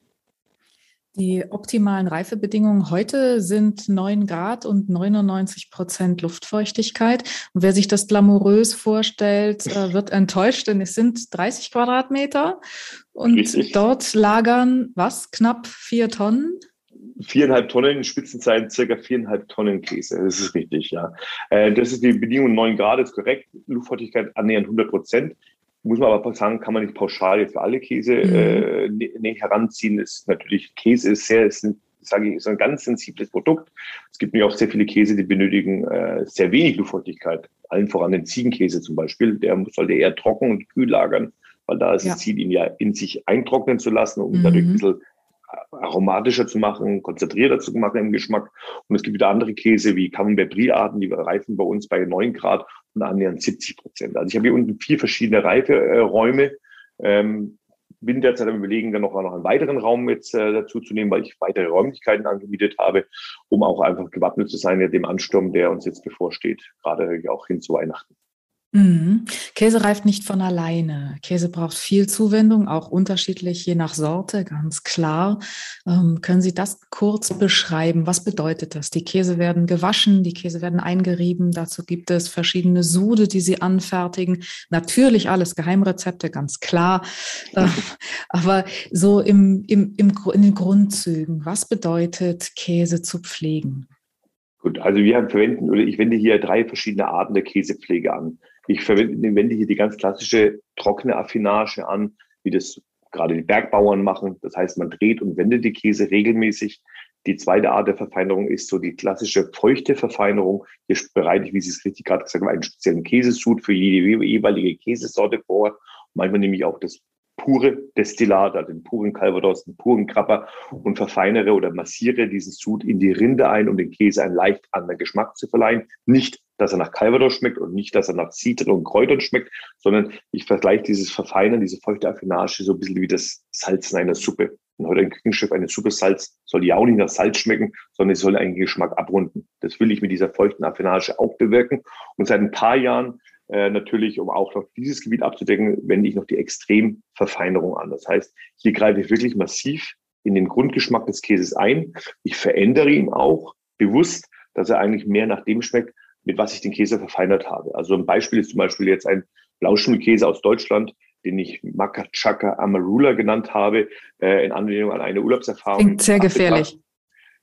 Die optimalen Reifebedingungen heute sind 9 Grad und 99 Prozent Luftfeuchtigkeit. Und wer sich das glamourös vorstellt, äh, wird enttäuscht, denn es sind 30 Quadratmeter und Richtig. dort lagern was? Knapp vier Tonnen? viereinhalb Tonnen, in Spitzenzeiten circa viereinhalb Tonnen Käse. Das ist richtig, ja. Äh, das ist die Bedingung 9 Grad, ist korrekt. Luftfeuchtigkeit annähernd 100 Prozent muss man aber sagen, kann man nicht pauschal jetzt für alle Käse mhm. äh, ne, ne, heranziehen. Ist natürlich Käse ist sehr, ist ein, sage ich, ist ein ganz sensibles Produkt. Es gibt nämlich auch sehr viele Käse, die benötigen äh, sehr wenig Luftfeuchtigkeit. Allen voran den Ziegenkäse zum Beispiel. Der sollte eher trocken und kühl lagern, weil da ist ja. das Ziel, ihn ja in sich eintrocknen zu lassen, um mhm. dadurch ein bisschen aromatischer zu machen, konzentrierter zu machen im Geschmack. Und es gibt wieder andere Käse wie Camembert Brie-Arten, die reifen bei uns bei 9 Grad und annähernd 70 Prozent. Also ich habe hier unten vier verschiedene Reiferäume. Ähm, bin derzeit am überlegen, dann noch, noch einen weiteren Raum jetzt äh, dazu zu nehmen, weil ich weitere Räumlichkeiten angemietet habe, um auch einfach gewappnet zu sein mit dem Ansturm, der uns jetzt bevorsteht, gerade auch hin zu Weihnachten. Mhm. Käse reift nicht von alleine. Käse braucht viel Zuwendung, auch unterschiedlich je nach Sorte, ganz klar. Ähm, können Sie das kurz beschreiben? Was bedeutet das? Die Käse werden gewaschen, die Käse werden eingerieben. Dazu gibt es verschiedene Sude, die Sie anfertigen. Natürlich alles Geheimrezepte, ganz klar. Äh, aber so im, im, im, in den Grundzügen, was bedeutet Käse zu pflegen? Gut, also wir verwenden oder ich wende hier drei verschiedene Arten der Käsepflege an. Ich verwende, wende hier die ganz klassische trockene Affinage an, wie das gerade die Bergbauern machen. Das heißt, man dreht und wendet die Käse regelmäßig. Die zweite Art der Verfeinerung ist so die klassische feuchte Verfeinerung. Hier bereite ich, wie Sie es richtig gerade gesagt haben, einen speziellen Käsesud für jede jeweilige Käsesorte vor. Manchmal nehme ich auch das pure Destillat, also den puren Calvados, den puren Krapper und verfeinere oder massiere diesen Sud in die Rinde ein, um den Käse einen leicht anderen Geschmack zu verleihen. Nicht, dass er nach Calvados schmeckt und nicht, dass er nach Zitron und Kräutern schmeckt, sondern ich vergleiche dieses Verfeinern, diese feuchte Affinage so ein bisschen wie das Salzen einer Suppe. Und heute ein Küchenschiff, eine Suppe Salz, soll ja auch nicht nach Salz schmecken, sondern es soll einen Geschmack abrunden. Das will ich mit dieser feuchten Affinage auch bewirken. Und seit ein paar Jahren äh, natürlich, um auch noch dieses Gebiet abzudecken, wende ich noch die Extremverfeinerung an. Das heißt, hier greife ich wirklich massiv in den Grundgeschmack des Käses ein. Ich verändere ihn auch bewusst, dass er eigentlich mehr nach dem schmeckt, mit was ich den Käse verfeinert habe. Also ein Beispiel ist zum Beispiel jetzt ein Blauschimmelkäse aus Deutschland, den ich Makachaka Amarula genannt habe, äh, in Anlehnung an eine Urlaubserfahrung. Klingt sehr gefährlich.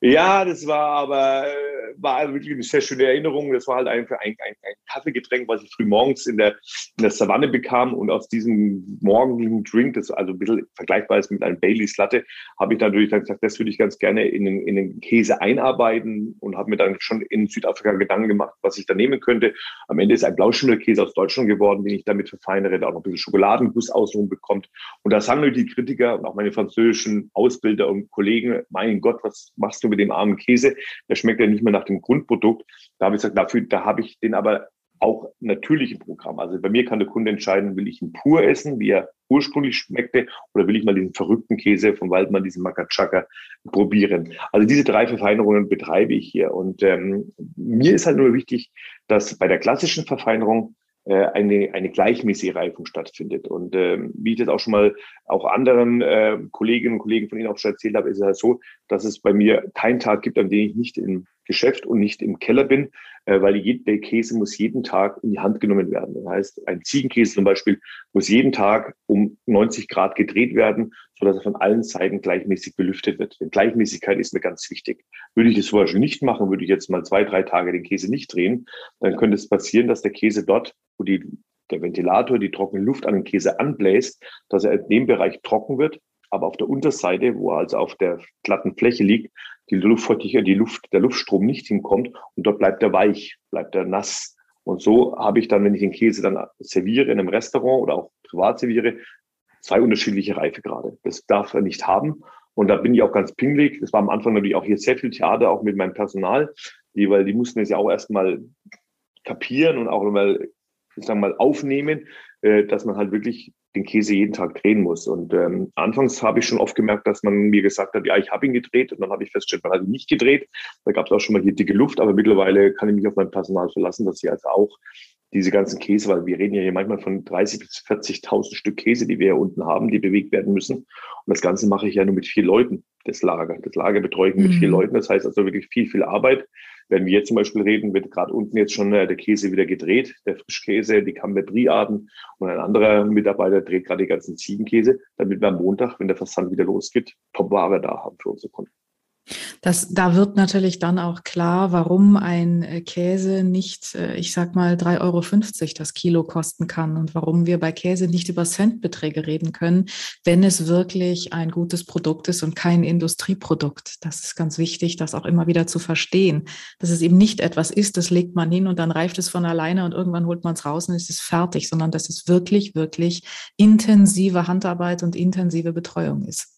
Ja, das war aber äh, war wirklich eine sehr schöne Erinnerung. Das war halt einfach ein, ein, ein Kaffeegetränk, was ich früh morgens in der, in der Savanne bekam. Und aus diesem morgendlichen Drink, das also ein bisschen vergleichbar ist mit einem Baileys Latte, habe ich natürlich dann gesagt, das würde ich ganz gerne in den, in den Käse einarbeiten und habe mir dann schon in Südafrika Gedanken gemacht, was ich da nehmen könnte. Am Ende ist ein Blauschimmelkäse aus Deutschland geworden, den ich damit verfeinere, der auch noch ein bisschen Schokoladenguss außenrum bekommt. Und da sagen natürlich die Kritiker und auch meine französischen Ausbilder und Kollegen, mein Gott, was machst du mit dem armen Käse? Der schmeckt ja nicht mehr nach dem Grundprodukt. Da habe ich gesagt, dafür, da habe ich den aber auch natürlich im Programm. Also bei mir kann der Kunde entscheiden, will ich ihn pur essen, wie er ursprünglich schmeckte, oder will ich mal diesen verrückten Käse vom Waldmann, diesen Makachaka, probieren. Also diese drei Verfeinerungen betreibe ich hier. Und ähm, mir ist halt nur wichtig, dass bei der klassischen Verfeinerung eine, eine gleichmäßige Reifung stattfindet. Und ähm, wie ich das auch schon mal auch anderen äh, Kolleginnen und Kollegen von Ihnen auch schon erzählt habe, ist es halt so, dass es bei mir keinen Tag gibt, an dem ich nicht im Geschäft und nicht im Keller bin, äh, weil der Käse muss jeden Tag in die Hand genommen werden. Das heißt, ein Ziegenkäse zum Beispiel muss jeden Tag um 90 Grad gedreht werden, sodass er von allen Seiten gleichmäßig belüftet wird. Denn Gleichmäßigkeit ist mir ganz wichtig. Würde ich das zum Beispiel nicht machen, würde ich jetzt mal zwei, drei Tage den Käse nicht drehen, dann könnte es passieren, dass der Käse dort, wo die, der Ventilator die trockene Luft an den Käse anbläst, dass er in dem Bereich trocken wird, aber auf der Unterseite, wo er also auf der glatten Fläche liegt, die Luftfeuchtigkeit, die Luft, der Luftstrom nicht hinkommt und dort bleibt er weich, bleibt er nass. Und so habe ich dann, wenn ich den Käse dann serviere in einem Restaurant oder auch privat serviere, zwei unterschiedliche Reifegrade. Das darf er nicht haben. Und da bin ich auch ganz pingelig. Das war am Anfang natürlich auch hier sehr viel Theater, auch mit meinem Personal, die, weil die mussten es ja auch erstmal kapieren und auch mal, ich sag mal, aufnehmen, äh, dass man halt wirklich den Käse jeden Tag drehen muss. Und ähm, anfangs habe ich schon oft gemerkt, dass man mir gesagt hat, ja, ich habe ihn gedreht. Und dann habe ich festgestellt, man hat ihn nicht gedreht. Da gab es auch schon mal hier dicke Luft. Aber mittlerweile kann ich mich auf mein Personal verlassen, dass sie also auch diese ganzen Käse, weil wir reden ja hier manchmal von 30.000 bis 40.000 Stück Käse, die wir hier unten haben, die bewegt werden müssen. Und das Ganze mache ich ja nur mit vier Leuten, das Lager. Das Lager betreue ich mit mhm. vier Leuten. Das heißt also wirklich viel, viel Arbeit. Wenn wir jetzt zum Beispiel reden, wird gerade unten jetzt schon äh, der Käse wieder gedreht, der Frischkäse, die Cambrai-Arten und ein anderer Mitarbeiter dreht gerade die ganzen Ziegenkäse, damit wir am Montag, wenn der Versand wieder losgeht, Top-Ware da haben für unsere Kunden. Das, da wird natürlich dann auch klar, warum ein äh, Käse nicht, äh, ich sag mal, 3,50 Euro das Kilo kosten kann und warum wir bei Käse nicht über Centbeträge reden können, wenn es wirklich ein gutes Produkt ist und kein Industrieprodukt. Das ist ganz wichtig, das auch immer wieder zu verstehen, dass es eben nicht etwas ist, das legt man hin und dann reift es von alleine und irgendwann holt man es raus und es ist fertig, sondern dass es wirklich, wirklich intensive Handarbeit und intensive Betreuung ist.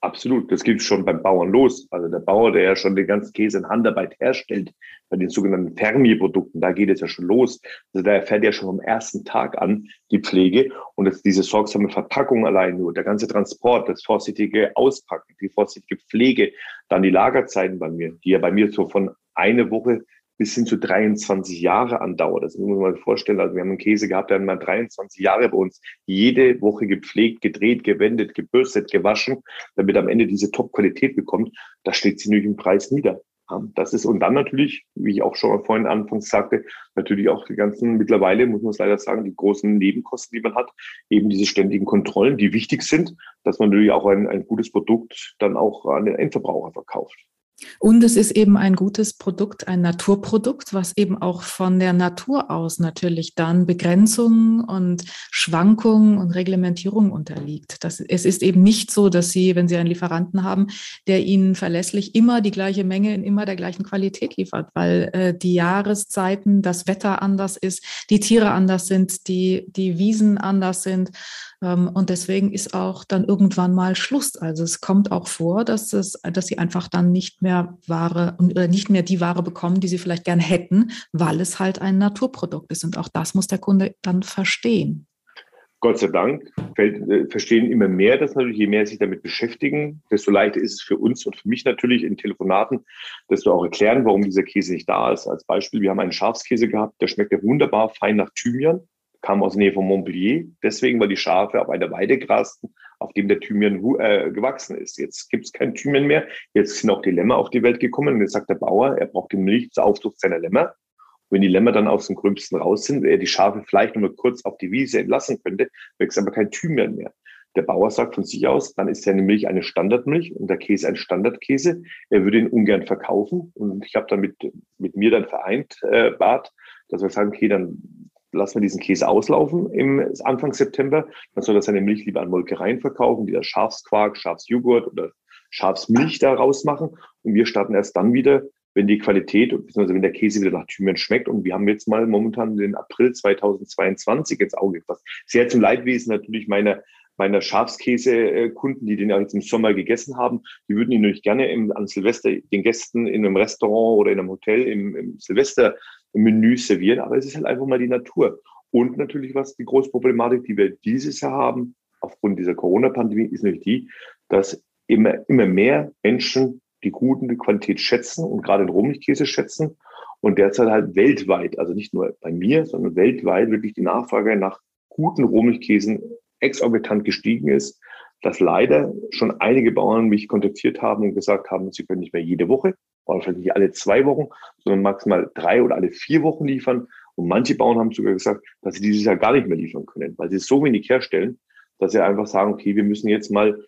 Absolut, das geht schon beim Bauern los. Also der Bauer, der ja schon den ganzen Käse in Handarbeit herstellt, bei den sogenannten Fermier-Produkten, da geht es ja schon los. Also da erfährt ja schon am ersten Tag an die Pflege und jetzt diese sorgsame Verpackung allein nur, der ganze Transport, das vorsichtige Auspacken, die vorsichtige Pflege, dann die Lagerzeiten bei mir, die ja bei mir so von eine Woche bis hin zu 23 Jahre andauert. Das muss man sich vorstellen. Also wir haben einen Käse gehabt, der hat mal 23 Jahre bei uns jede Woche gepflegt, gedreht, gewendet, gebürstet, gewaschen, damit am Ende diese Top-Qualität bekommt. Da steht sie natürlich im Preis nieder. Das ist, und dann natürlich, wie ich auch schon vorhin anfangs sagte, natürlich auch die ganzen, mittlerweile muss man es leider sagen, die großen Nebenkosten, die man hat, eben diese ständigen Kontrollen, die wichtig sind, dass man natürlich auch ein, ein gutes Produkt dann auch an den Endverbraucher verkauft. Und es ist eben ein gutes Produkt, ein Naturprodukt, was eben auch von der Natur aus natürlich dann Begrenzungen und Schwankungen und Reglementierungen unterliegt. Das, es ist eben nicht so, dass Sie, wenn Sie einen Lieferanten haben, der Ihnen verlässlich immer die gleiche Menge in immer der gleichen Qualität liefert, weil äh, die Jahreszeiten, das Wetter anders ist, die Tiere anders sind, die, die Wiesen anders sind. Ähm, und deswegen ist auch dann irgendwann mal Schluss. Also es kommt auch vor, dass, es, dass sie einfach dann nicht mehr Ware oder nicht mehr die Ware bekommen, die sie vielleicht gerne hätten, weil es halt ein Naturprodukt ist. Und auch das muss der Kunde dann verstehen. Gott sei Dank äh, verstehen immer mehr das natürlich, je mehr sich damit beschäftigen, desto leichter ist es für uns und für mich natürlich in Telefonaten, desto auch erklären, warum dieser Käse nicht da ist. Als Beispiel, wir haben einen Schafskäse gehabt, der schmeckt ja wunderbar fein nach Thymian kam aus der Nähe von Montpellier, deswegen, weil die Schafe auf einer Weide grasten, auf dem der Thymian äh, gewachsen ist. Jetzt gibt es kein Thymian mehr, jetzt sind auch die Lämmer auf die Welt gekommen und jetzt sagt der Bauer, er braucht die Milch zur Aufzucht seiner Lämmer. Und wenn die Lämmer dann aus dem Gröbsten raus sind, er die Schafe vielleicht nur mal kurz auf die Wiese entlassen könnte, wächst aber kein Thymian mehr. Der Bauer sagt von sich aus, dann ist seine Milch eine Standardmilch und der Käse ein Standardkäse. Er würde ihn ungern verkaufen. Und ich habe dann mit, mit mir dann vereinbart, äh, dass wir sagen, okay, dann lassen wir diesen Käse auslaufen im Anfang September. Dann soll er seine Milch lieber an Molkereien verkaufen, die da Schafsquark, Schafsjoghurt oder Schafsmilch daraus machen. Und wir starten erst dann wieder, wenn die Qualität, beziehungsweise wenn der Käse wieder nach Thymian schmeckt. Und wir haben jetzt mal momentan den April 2022 ins Auge gefasst. Sehr zum Leidwesen natürlich meiner, meiner Schafskäse-Kunden, die den jetzt im Sommer gegessen haben. Die würden ihn natürlich gerne im, an Silvester den Gästen in einem Restaurant oder in einem Hotel im, im Silvestermenü servieren. Aber es ist halt einfach mal die Natur. Und natürlich, was die große Problematik, die wir dieses Jahr haben, aufgrund dieser Corona-Pandemie, ist natürlich die, dass immer, immer mehr Menschen die guten Qualität schätzen und gerade den Rohmilchkäse schätzen. Und derzeit halt weltweit, also nicht nur bei mir, sondern weltweit wirklich die Nachfrage nach guten Rohmilchkäsen exorbitant gestiegen ist, dass leider schon einige Bauern mich kontaktiert haben und gesagt haben, sie können nicht mehr jede Woche oder vielleicht nicht alle zwei Wochen, sondern maximal drei oder alle vier Wochen liefern. Und manche Bauern haben sogar gesagt, dass sie dieses Jahr gar nicht mehr liefern können, weil sie so wenig herstellen, dass sie einfach sagen, okay, wir müssen jetzt mal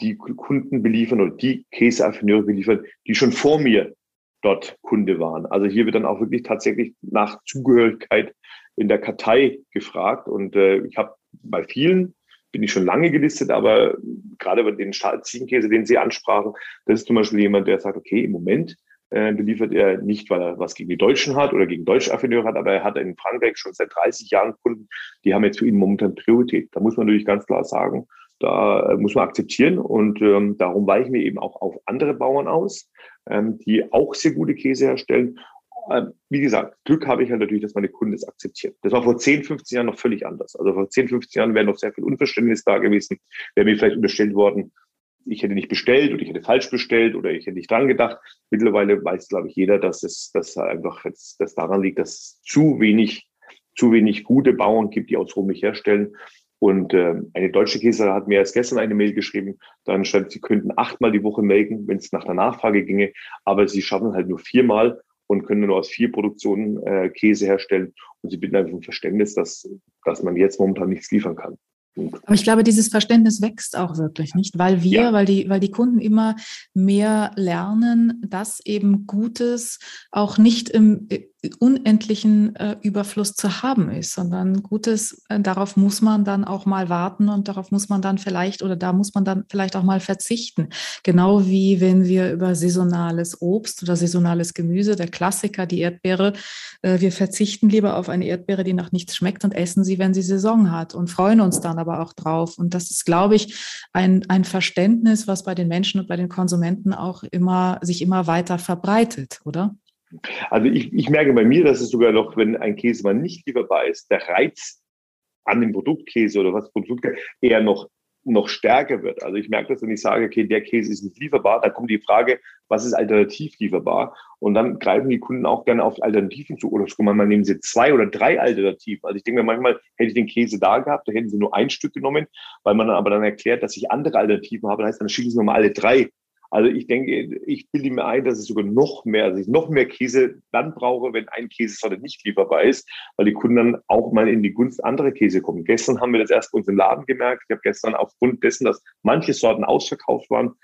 die Kunden beliefern oder die Käseaffineure beliefern, die schon vor mir dort Kunde waren. Also hier wird dann auch wirklich tatsächlich nach Zugehörigkeit in der Kartei gefragt. Und äh, ich habe bei vielen bin ich schon lange gelistet, aber gerade bei den Ziegenkäse, den Sie ansprachen, das ist zum Beispiel jemand, der sagt, okay, im Moment äh, beliefert er nicht, weil er was gegen die Deutschen hat oder gegen deutsche Affineure hat, aber er hat in Frankreich schon seit 30 Jahren Kunden, die haben jetzt für ihn momentan Priorität. Da muss man natürlich ganz klar sagen, da äh, muss man akzeptieren und ähm, darum weichen wir eben auch auf andere Bauern aus, ähm, die auch sehr gute Käse herstellen. Ähm, wie gesagt, Glück habe ich halt natürlich, dass meine Kunden das akzeptieren. Das war vor 10, 15 Jahren noch völlig anders. Also vor 10, 15 Jahren wäre noch sehr viel Unverständnis da gewesen, wäre mir vielleicht unterstellt worden, ich hätte nicht bestellt oder ich hätte falsch bestellt oder ich hätte nicht dran gedacht. Mittlerweile weiß, glaube ich, jeder, dass es dass einfach jetzt das daran liegt, dass es zu wenig, zu wenig gute Bauern gibt, die aus Rohmilch herstellen. Und äh, eine deutsche Käserei hat mir erst gestern eine Mail geschrieben, dann stand, sie könnten achtmal die Woche melken, wenn es nach der Nachfrage ginge, aber sie schaffen halt nur viermal und können nur aus vier Produktionen äh, Käse herstellen. Und sie bitten einfach um Verständnis, dass, dass man jetzt momentan nichts liefern kann. Aber ich glaube, dieses Verständnis wächst auch wirklich nicht, weil wir, ja. weil die, weil die Kunden immer mehr lernen, dass eben Gutes auch nicht im unendlichen äh, Überfluss zu haben ist, sondern Gutes, äh, darauf muss man dann auch mal warten und darauf muss man dann vielleicht oder da muss man dann vielleicht auch mal verzichten. Genau wie wenn wir über saisonales Obst oder saisonales Gemüse, der Klassiker, die Erdbeere, äh, wir verzichten lieber auf eine Erdbeere, die nach nichts schmeckt und essen sie, wenn sie Saison hat und freuen uns dann aber auch drauf. Und das ist, glaube ich, ein, ein Verständnis, was bei den Menschen und bei den Konsumenten auch immer, sich immer weiter verbreitet, oder? Also ich, ich merke bei mir, dass es sogar noch, wenn ein Käse mal nicht lieferbar ist, der Reiz an dem Produktkäse oder was Produkt eher noch noch stärker wird. Also ich merke das, wenn ich sage, okay, der Käse ist nicht lieferbar, dann kommt die Frage, was ist alternativ lieferbar? Und dann greifen die Kunden auch gerne auf Alternativen zu. Oder guck mal, nehmen sie zwei oder drei Alternativen. Also ich denke mir manchmal, hätte ich den Käse da gehabt, da hätten sie nur ein Stück genommen, weil man dann aber dann erklärt, dass ich andere Alternativen habe. Das heißt, dann schicken sie nochmal alle drei. Also ich denke, ich bilde mir ein, dass ich sogar noch mehr, dass ich noch mehr Käse dann brauche, wenn ein Käsesorte nicht lieferbar ist, weil die Kunden dann auch mal in die Gunst anderer Käse kommen. Gestern haben wir das erst bei uns im Laden gemerkt. Ich habe gestern aufgrund dessen, dass manche Sorten ausverkauft waren,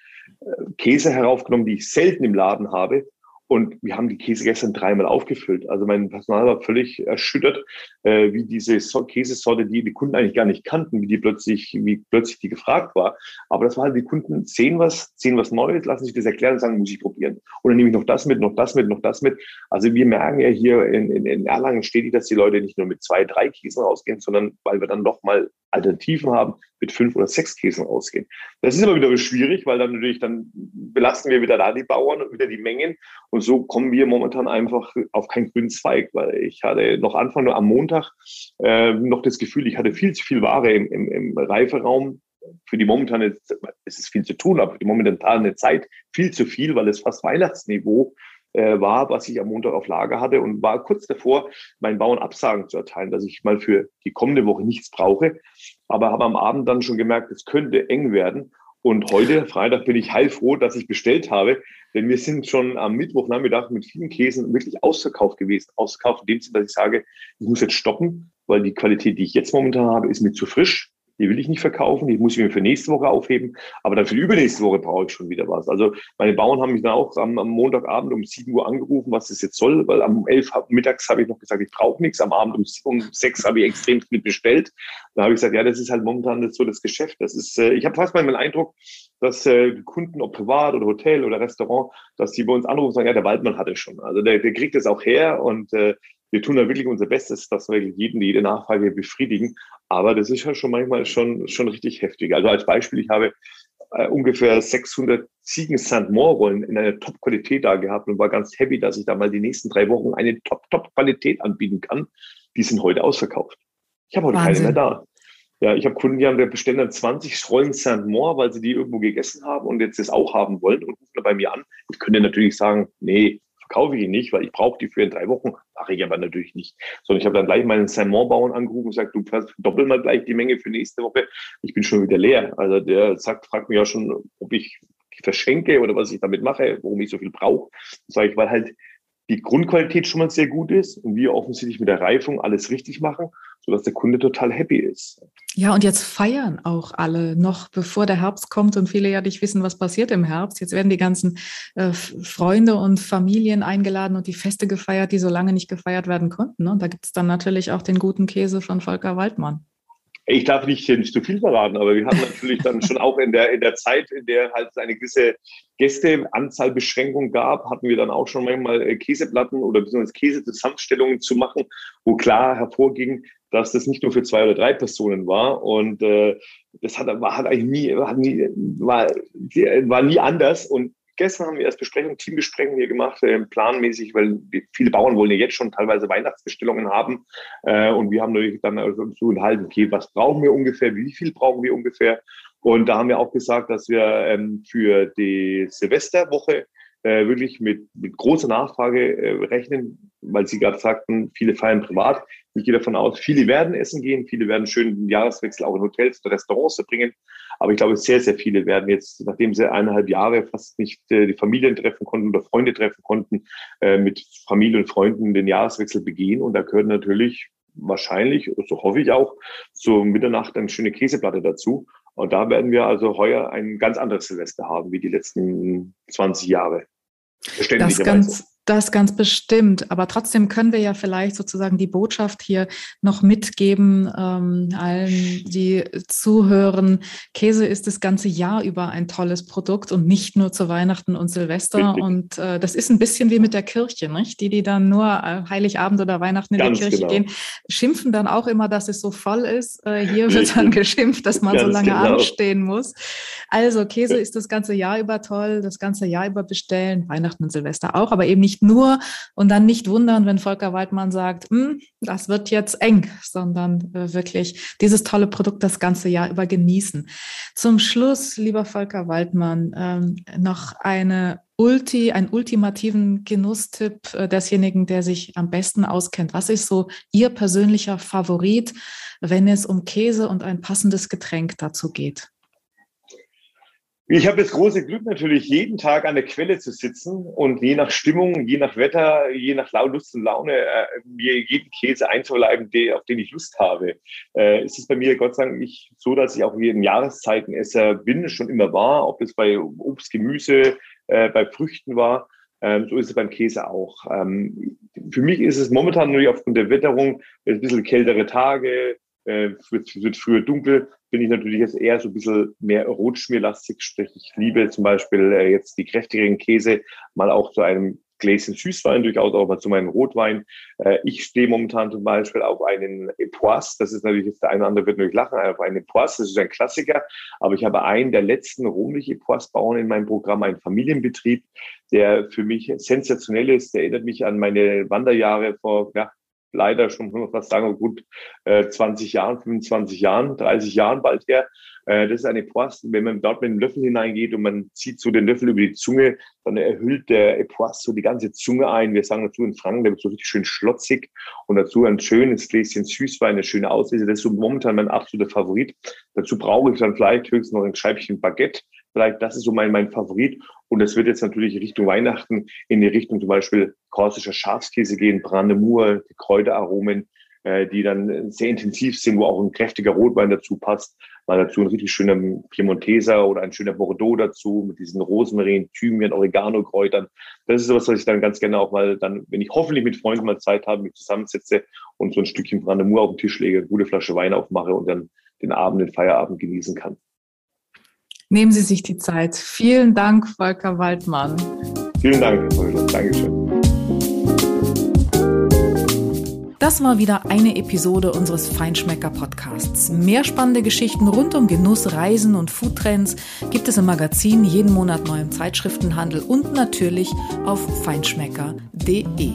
äh, Käse heraufgenommen, die ich selten im Laden habe, und wir haben die Käse gestern dreimal aufgefüllt. Also mein Personal war völlig erschüttert, äh, wie diese so Käsesorte, die die Kunden eigentlich gar nicht kannten, wie die plötzlich, wie plötzlich die gefragt war. Aber das war halt, die Kunden sehen was, sehen was Neues, lassen sich das erklären und sagen, muss ich probieren. Dann nehme ich noch das mit, noch das mit, noch das mit. Also wir merken ja hier in, in, in Erlangen stetig, dass die Leute nicht nur mit zwei, drei Käsen rausgehen, sondern weil wir dann noch mal Alternativen haben, mit fünf oder sechs Käsen rausgehen. Das ist immer wieder schwierig, weil dann natürlich dann belasten wir wieder da die Bauern und wieder die Mengen. Und so kommen wir momentan einfach auf keinen grünen Zweig, weil ich hatte noch Anfang nur am Montag äh, noch das Gefühl, ich hatte viel zu viel Ware im, im, im Reiferaum für die momentane, es ist viel zu tun, aber für die momentane Zeit viel zu viel, weil es fast Weihnachtsniveau äh, war, was ich am Montag auf Lager hatte und war kurz davor, meinen Bauern Absagen zu erteilen, dass ich mal für die kommende Woche nichts brauche. Aber habe am Abend dann schon gemerkt, es könnte eng werden. Und heute, Freitag, bin ich heilfroh, dass ich bestellt habe, denn wir sind schon am Mittwochnachmittag mit vielen Käsen wirklich ausverkauft gewesen. Ausverkauft in dem Sinne, dass ich sage, ich muss jetzt stoppen, weil die Qualität, die ich jetzt momentan habe, ist mir zu frisch. Die will ich nicht verkaufen, die muss ich mir für nächste Woche aufheben, aber dann für die übernächste Woche brauche ich schon wieder was. Also meine Bauern haben mich dann auch am, am Montagabend um 7 Uhr angerufen, was das jetzt soll, weil am 11 mittags habe ich noch gesagt, ich brauche nichts, am Abend um, um 6 habe ich extrem viel bestellt. Dann habe ich gesagt, ja, das ist halt momentan so das Geschäft. Das ist, äh, ich habe fast mal den Eindruck, dass äh, Kunden, ob privat oder Hotel oder Restaurant, dass die bei uns anrufen und sagen, ja, der Waldmann hat es schon. Also der, der kriegt es auch her und äh, wir tun da wirklich unser Bestes, dass wir jeden, jede Nachfrage befriedigen. Aber das ist ja schon manchmal schon, schon richtig heftig. Also als Beispiel, ich habe äh, ungefähr 600 Ziegen St. Rollen in einer Top-Qualität da gehabt und war ganz happy, dass ich da mal die nächsten drei Wochen eine Top-Top-Qualität anbieten kann. Die sind heute ausverkauft. Ich habe heute Wahnsinn. keine mehr da. Ja, ich habe Kunden, die haben der bestellen dann 20 Rollen St. Moore, weil sie die irgendwo gegessen haben und jetzt das auch haben wollen und rufen bei mir an. Ich könnte natürlich sagen, nee, verkaufe ich ihn nicht, weil ich brauche die für in drei Wochen. Mache ich aber natürlich nicht. Sondern ich habe dann gleich meinen Saint-Bauern angerufen und gesagt, du doppel mal gleich die Menge für nächste Woche. Ich bin schon wieder leer. Also der sagt, fragt mich ja schon, ob ich verschenke oder was ich damit mache, warum ich so viel brauche. Sage ich, weil halt die Grundqualität schon mal sehr gut ist und wir offensichtlich mit der Reifung alles richtig machen, sodass der Kunde total happy ist. Ja, und jetzt feiern auch alle noch, bevor der Herbst kommt und viele ja nicht wissen, was passiert im Herbst. Jetzt werden die ganzen äh, Freunde und Familien eingeladen und die Feste gefeiert, die so lange nicht gefeiert werden konnten. Ne? Und da gibt es dann natürlich auch den guten Käse von Volker Waldmann. Ich darf nicht, nicht zu viel verraten, aber wir haben natürlich dann schon auch in der, in der Zeit, in der halt eine gewisse Gästeanzahlbeschränkung gab, hatten wir dann auch schon manchmal äh, Käseplatten oder beziehungsweise Käsezusammenstellungen zu machen, wo klar hervorging, dass das nicht nur für zwei oder drei Personen war. Und äh, das hat, war, hat eigentlich nie, hat nie, war, war nie anders. Und gestern haben wir erst Besprechung, Teambesprechung hier gemacht, äh, planmäßig, weil viele Bauern wollen ja jetzt schon teilweise Weihnachtsbestellungen haben. Äh, und wir haben natürlich dann also so enthalten, okay, was brauchen wir ungefähr, wie viel brauchen wir ungefähr? Und da haben wir auch gesagt, dass wir ähm, für die Silvesterwoche äh, wirklich mit, mit großer Nachfrage äh, rechnen, weil Sie gerade sagten, viele feiern privat. Ich gehe davon aus, viele werden essen gehen, viele werden schön den Jahreswechsel auch in Hotels und Restaurants verbringen. Aber ich glaube, sehr, sehr viele werden jetzt, nachdem sie eineinhalb Jahre fast nicht äh, die Familien treffen konnten oder Freunde treffen konnten, äh, mit Familie und Freunden den Jahreswechsel begehen. Und da gehört natürlich wahrscheinlich, so hoffe ich auch, zur Mitternacht eine schöne Käseplatte dazu. Und da werden wir also heuer ein ganz anderes Silvester haben wie die letzten 20 Jahre. Das ganz, das ganz bestimmt. Aber trotzdem können wir ja vielleicht sozusagen die Botschaft hier noch mitgeben, ähm, allen, die zuhören. Käse ist das ganze Jahr über ein tolles Produkt und nicht nur zu Weihnachten und Silvester. Richtig. Und äh, das ist ein bisschen wie mit der Kirche, nicht? Die, die dann nur äh, Heiligabend oder Weihnachten in ganz die Kirche genau. gehen, schimpfen dann auch immer, dass es so voll ist. Äh, hier wird dann geschimpft, dass man ganz so lange genau. anstehen muss. Also Käse ist das ganze Jahr über toll, das ganze Jahr über bestellen, Weihnachten und Silvester auch, aber eben nicht nicht nur und dann nicht wundern, wenn Volker Weidmann sagt, hm, das wird jetzt eng, sondern äh, wirklich dieses tolle Produkt das ganze Jahr über genießen. Zum Schluss, lieber Volker Waldmann, ähm, noch eine Ulti, einen ultimativen Genusstipp äh, desjenigen, der sich am besten auskennt. Was ist so Ihr persönlicher Favorit, wenn es um Käse und ein passendes Getränk dazu geht? Ich habe das große Glück natürlich, jeden Tag an der Quelle zu sitzen und je nach Stimmung, je nach Wetter, je nach Lust und Laune äh, mir jeden Käse einzuleiben, der, auf den ich Lust habe. Äh, es ist bei mir Gott sei Dank nicht so, dass ich auch in Jahreszeiten Esser bin, schon immer war, ob es bei Obst, Gemüse, äh, bei Früchten war. Ähm, so ist es beim Käse auch. Ähm, für mich ist es momentan nur aufgrund der Witterung ein bisschen kältere Tage, äh, wird, wird früher dunkel, bin ich natürlich jetzt eher so ein bisschen mehr rotschmierlastig, sprich ich liebe zum Beispiel äh, jetzt die kräftigeren Käse. Mal auch zu einem Gläschen Süßwein, durchaus auch mal zu meinem Rotwein. Äh, ich stehe momentan zum Beispiel auf einen Epoisse, das ist natürlich jetzt der eine oder andere wird natürlich lachen, auf einen Epoisse, das ist ein Klassiker, aber ich habe einen der letzten Rohmilch-Epoisse-Bauern in meinem Programm, einen Familienbetrieb, der für mich sensationell ist, der erinnert mich an meine Wanderjahre vor ja, leider schon, muss man fast sagen, gut äh, 20 Jahren, 25 Jahren, 30 Jahren bald her. Äh, das ist eine Epoisse. Wenn man dort mit dem Löffel hineingeht und man zieht so den Löffel über die Zunge, dann erhüllt der Epoisse so die ganze Zunge ein. Wir sagen dazu in Franken, der wird so richtig schön schlotzig und dazu ein schönes Gläschen Süßwein, eine schöne Auslese. Das ist so momentan mein absoluter Favorit. Dazu brauche ich dann vielleicht höchstens noch ein Scheibchen Baguette. Vielleicht, das ist so mein, mein Favorit. Und es wird jetzt natürlich Richtung Weihnachten in die Richtung zum Beispiel korsischer Schafskäse gehen, Brandemur, die Kräuteraromen, äh, die dann sehr intensiv sind, wo auch ein kräftiger Rotwein dazu passt. Mal dazu ein richtig schöner Piemonteser oder ein schöner Bordeaux dazu mit diesen Rosmarin, Thymian, Oregano-Kräutern. Das ist sowas, was ich dann ganz gerne auch mal dann, wenn ich hoffentlich mit Freunden mal Zeit habe, mich zusammensetze und so ein Stückchen Brandemur auf den Tisch lege, eine gute Flasche Wein aufmache und dann den Abend, den Feierabend genießen kann. Nehmen Sie sich die Zeit. Vielen Dank, Volker Waldmann. Vielen Dank, Herr Volker. Dankeschön. Das war wieder eine Episode unseres Feinschmecker Podcasts. Mehr spannende Geschichten rund um Genuss, Reisen und Foodtrends gibt es im Magazin jeden Monat neu im Zeitschriftenhandel und natürlich auf feinschmecker.de.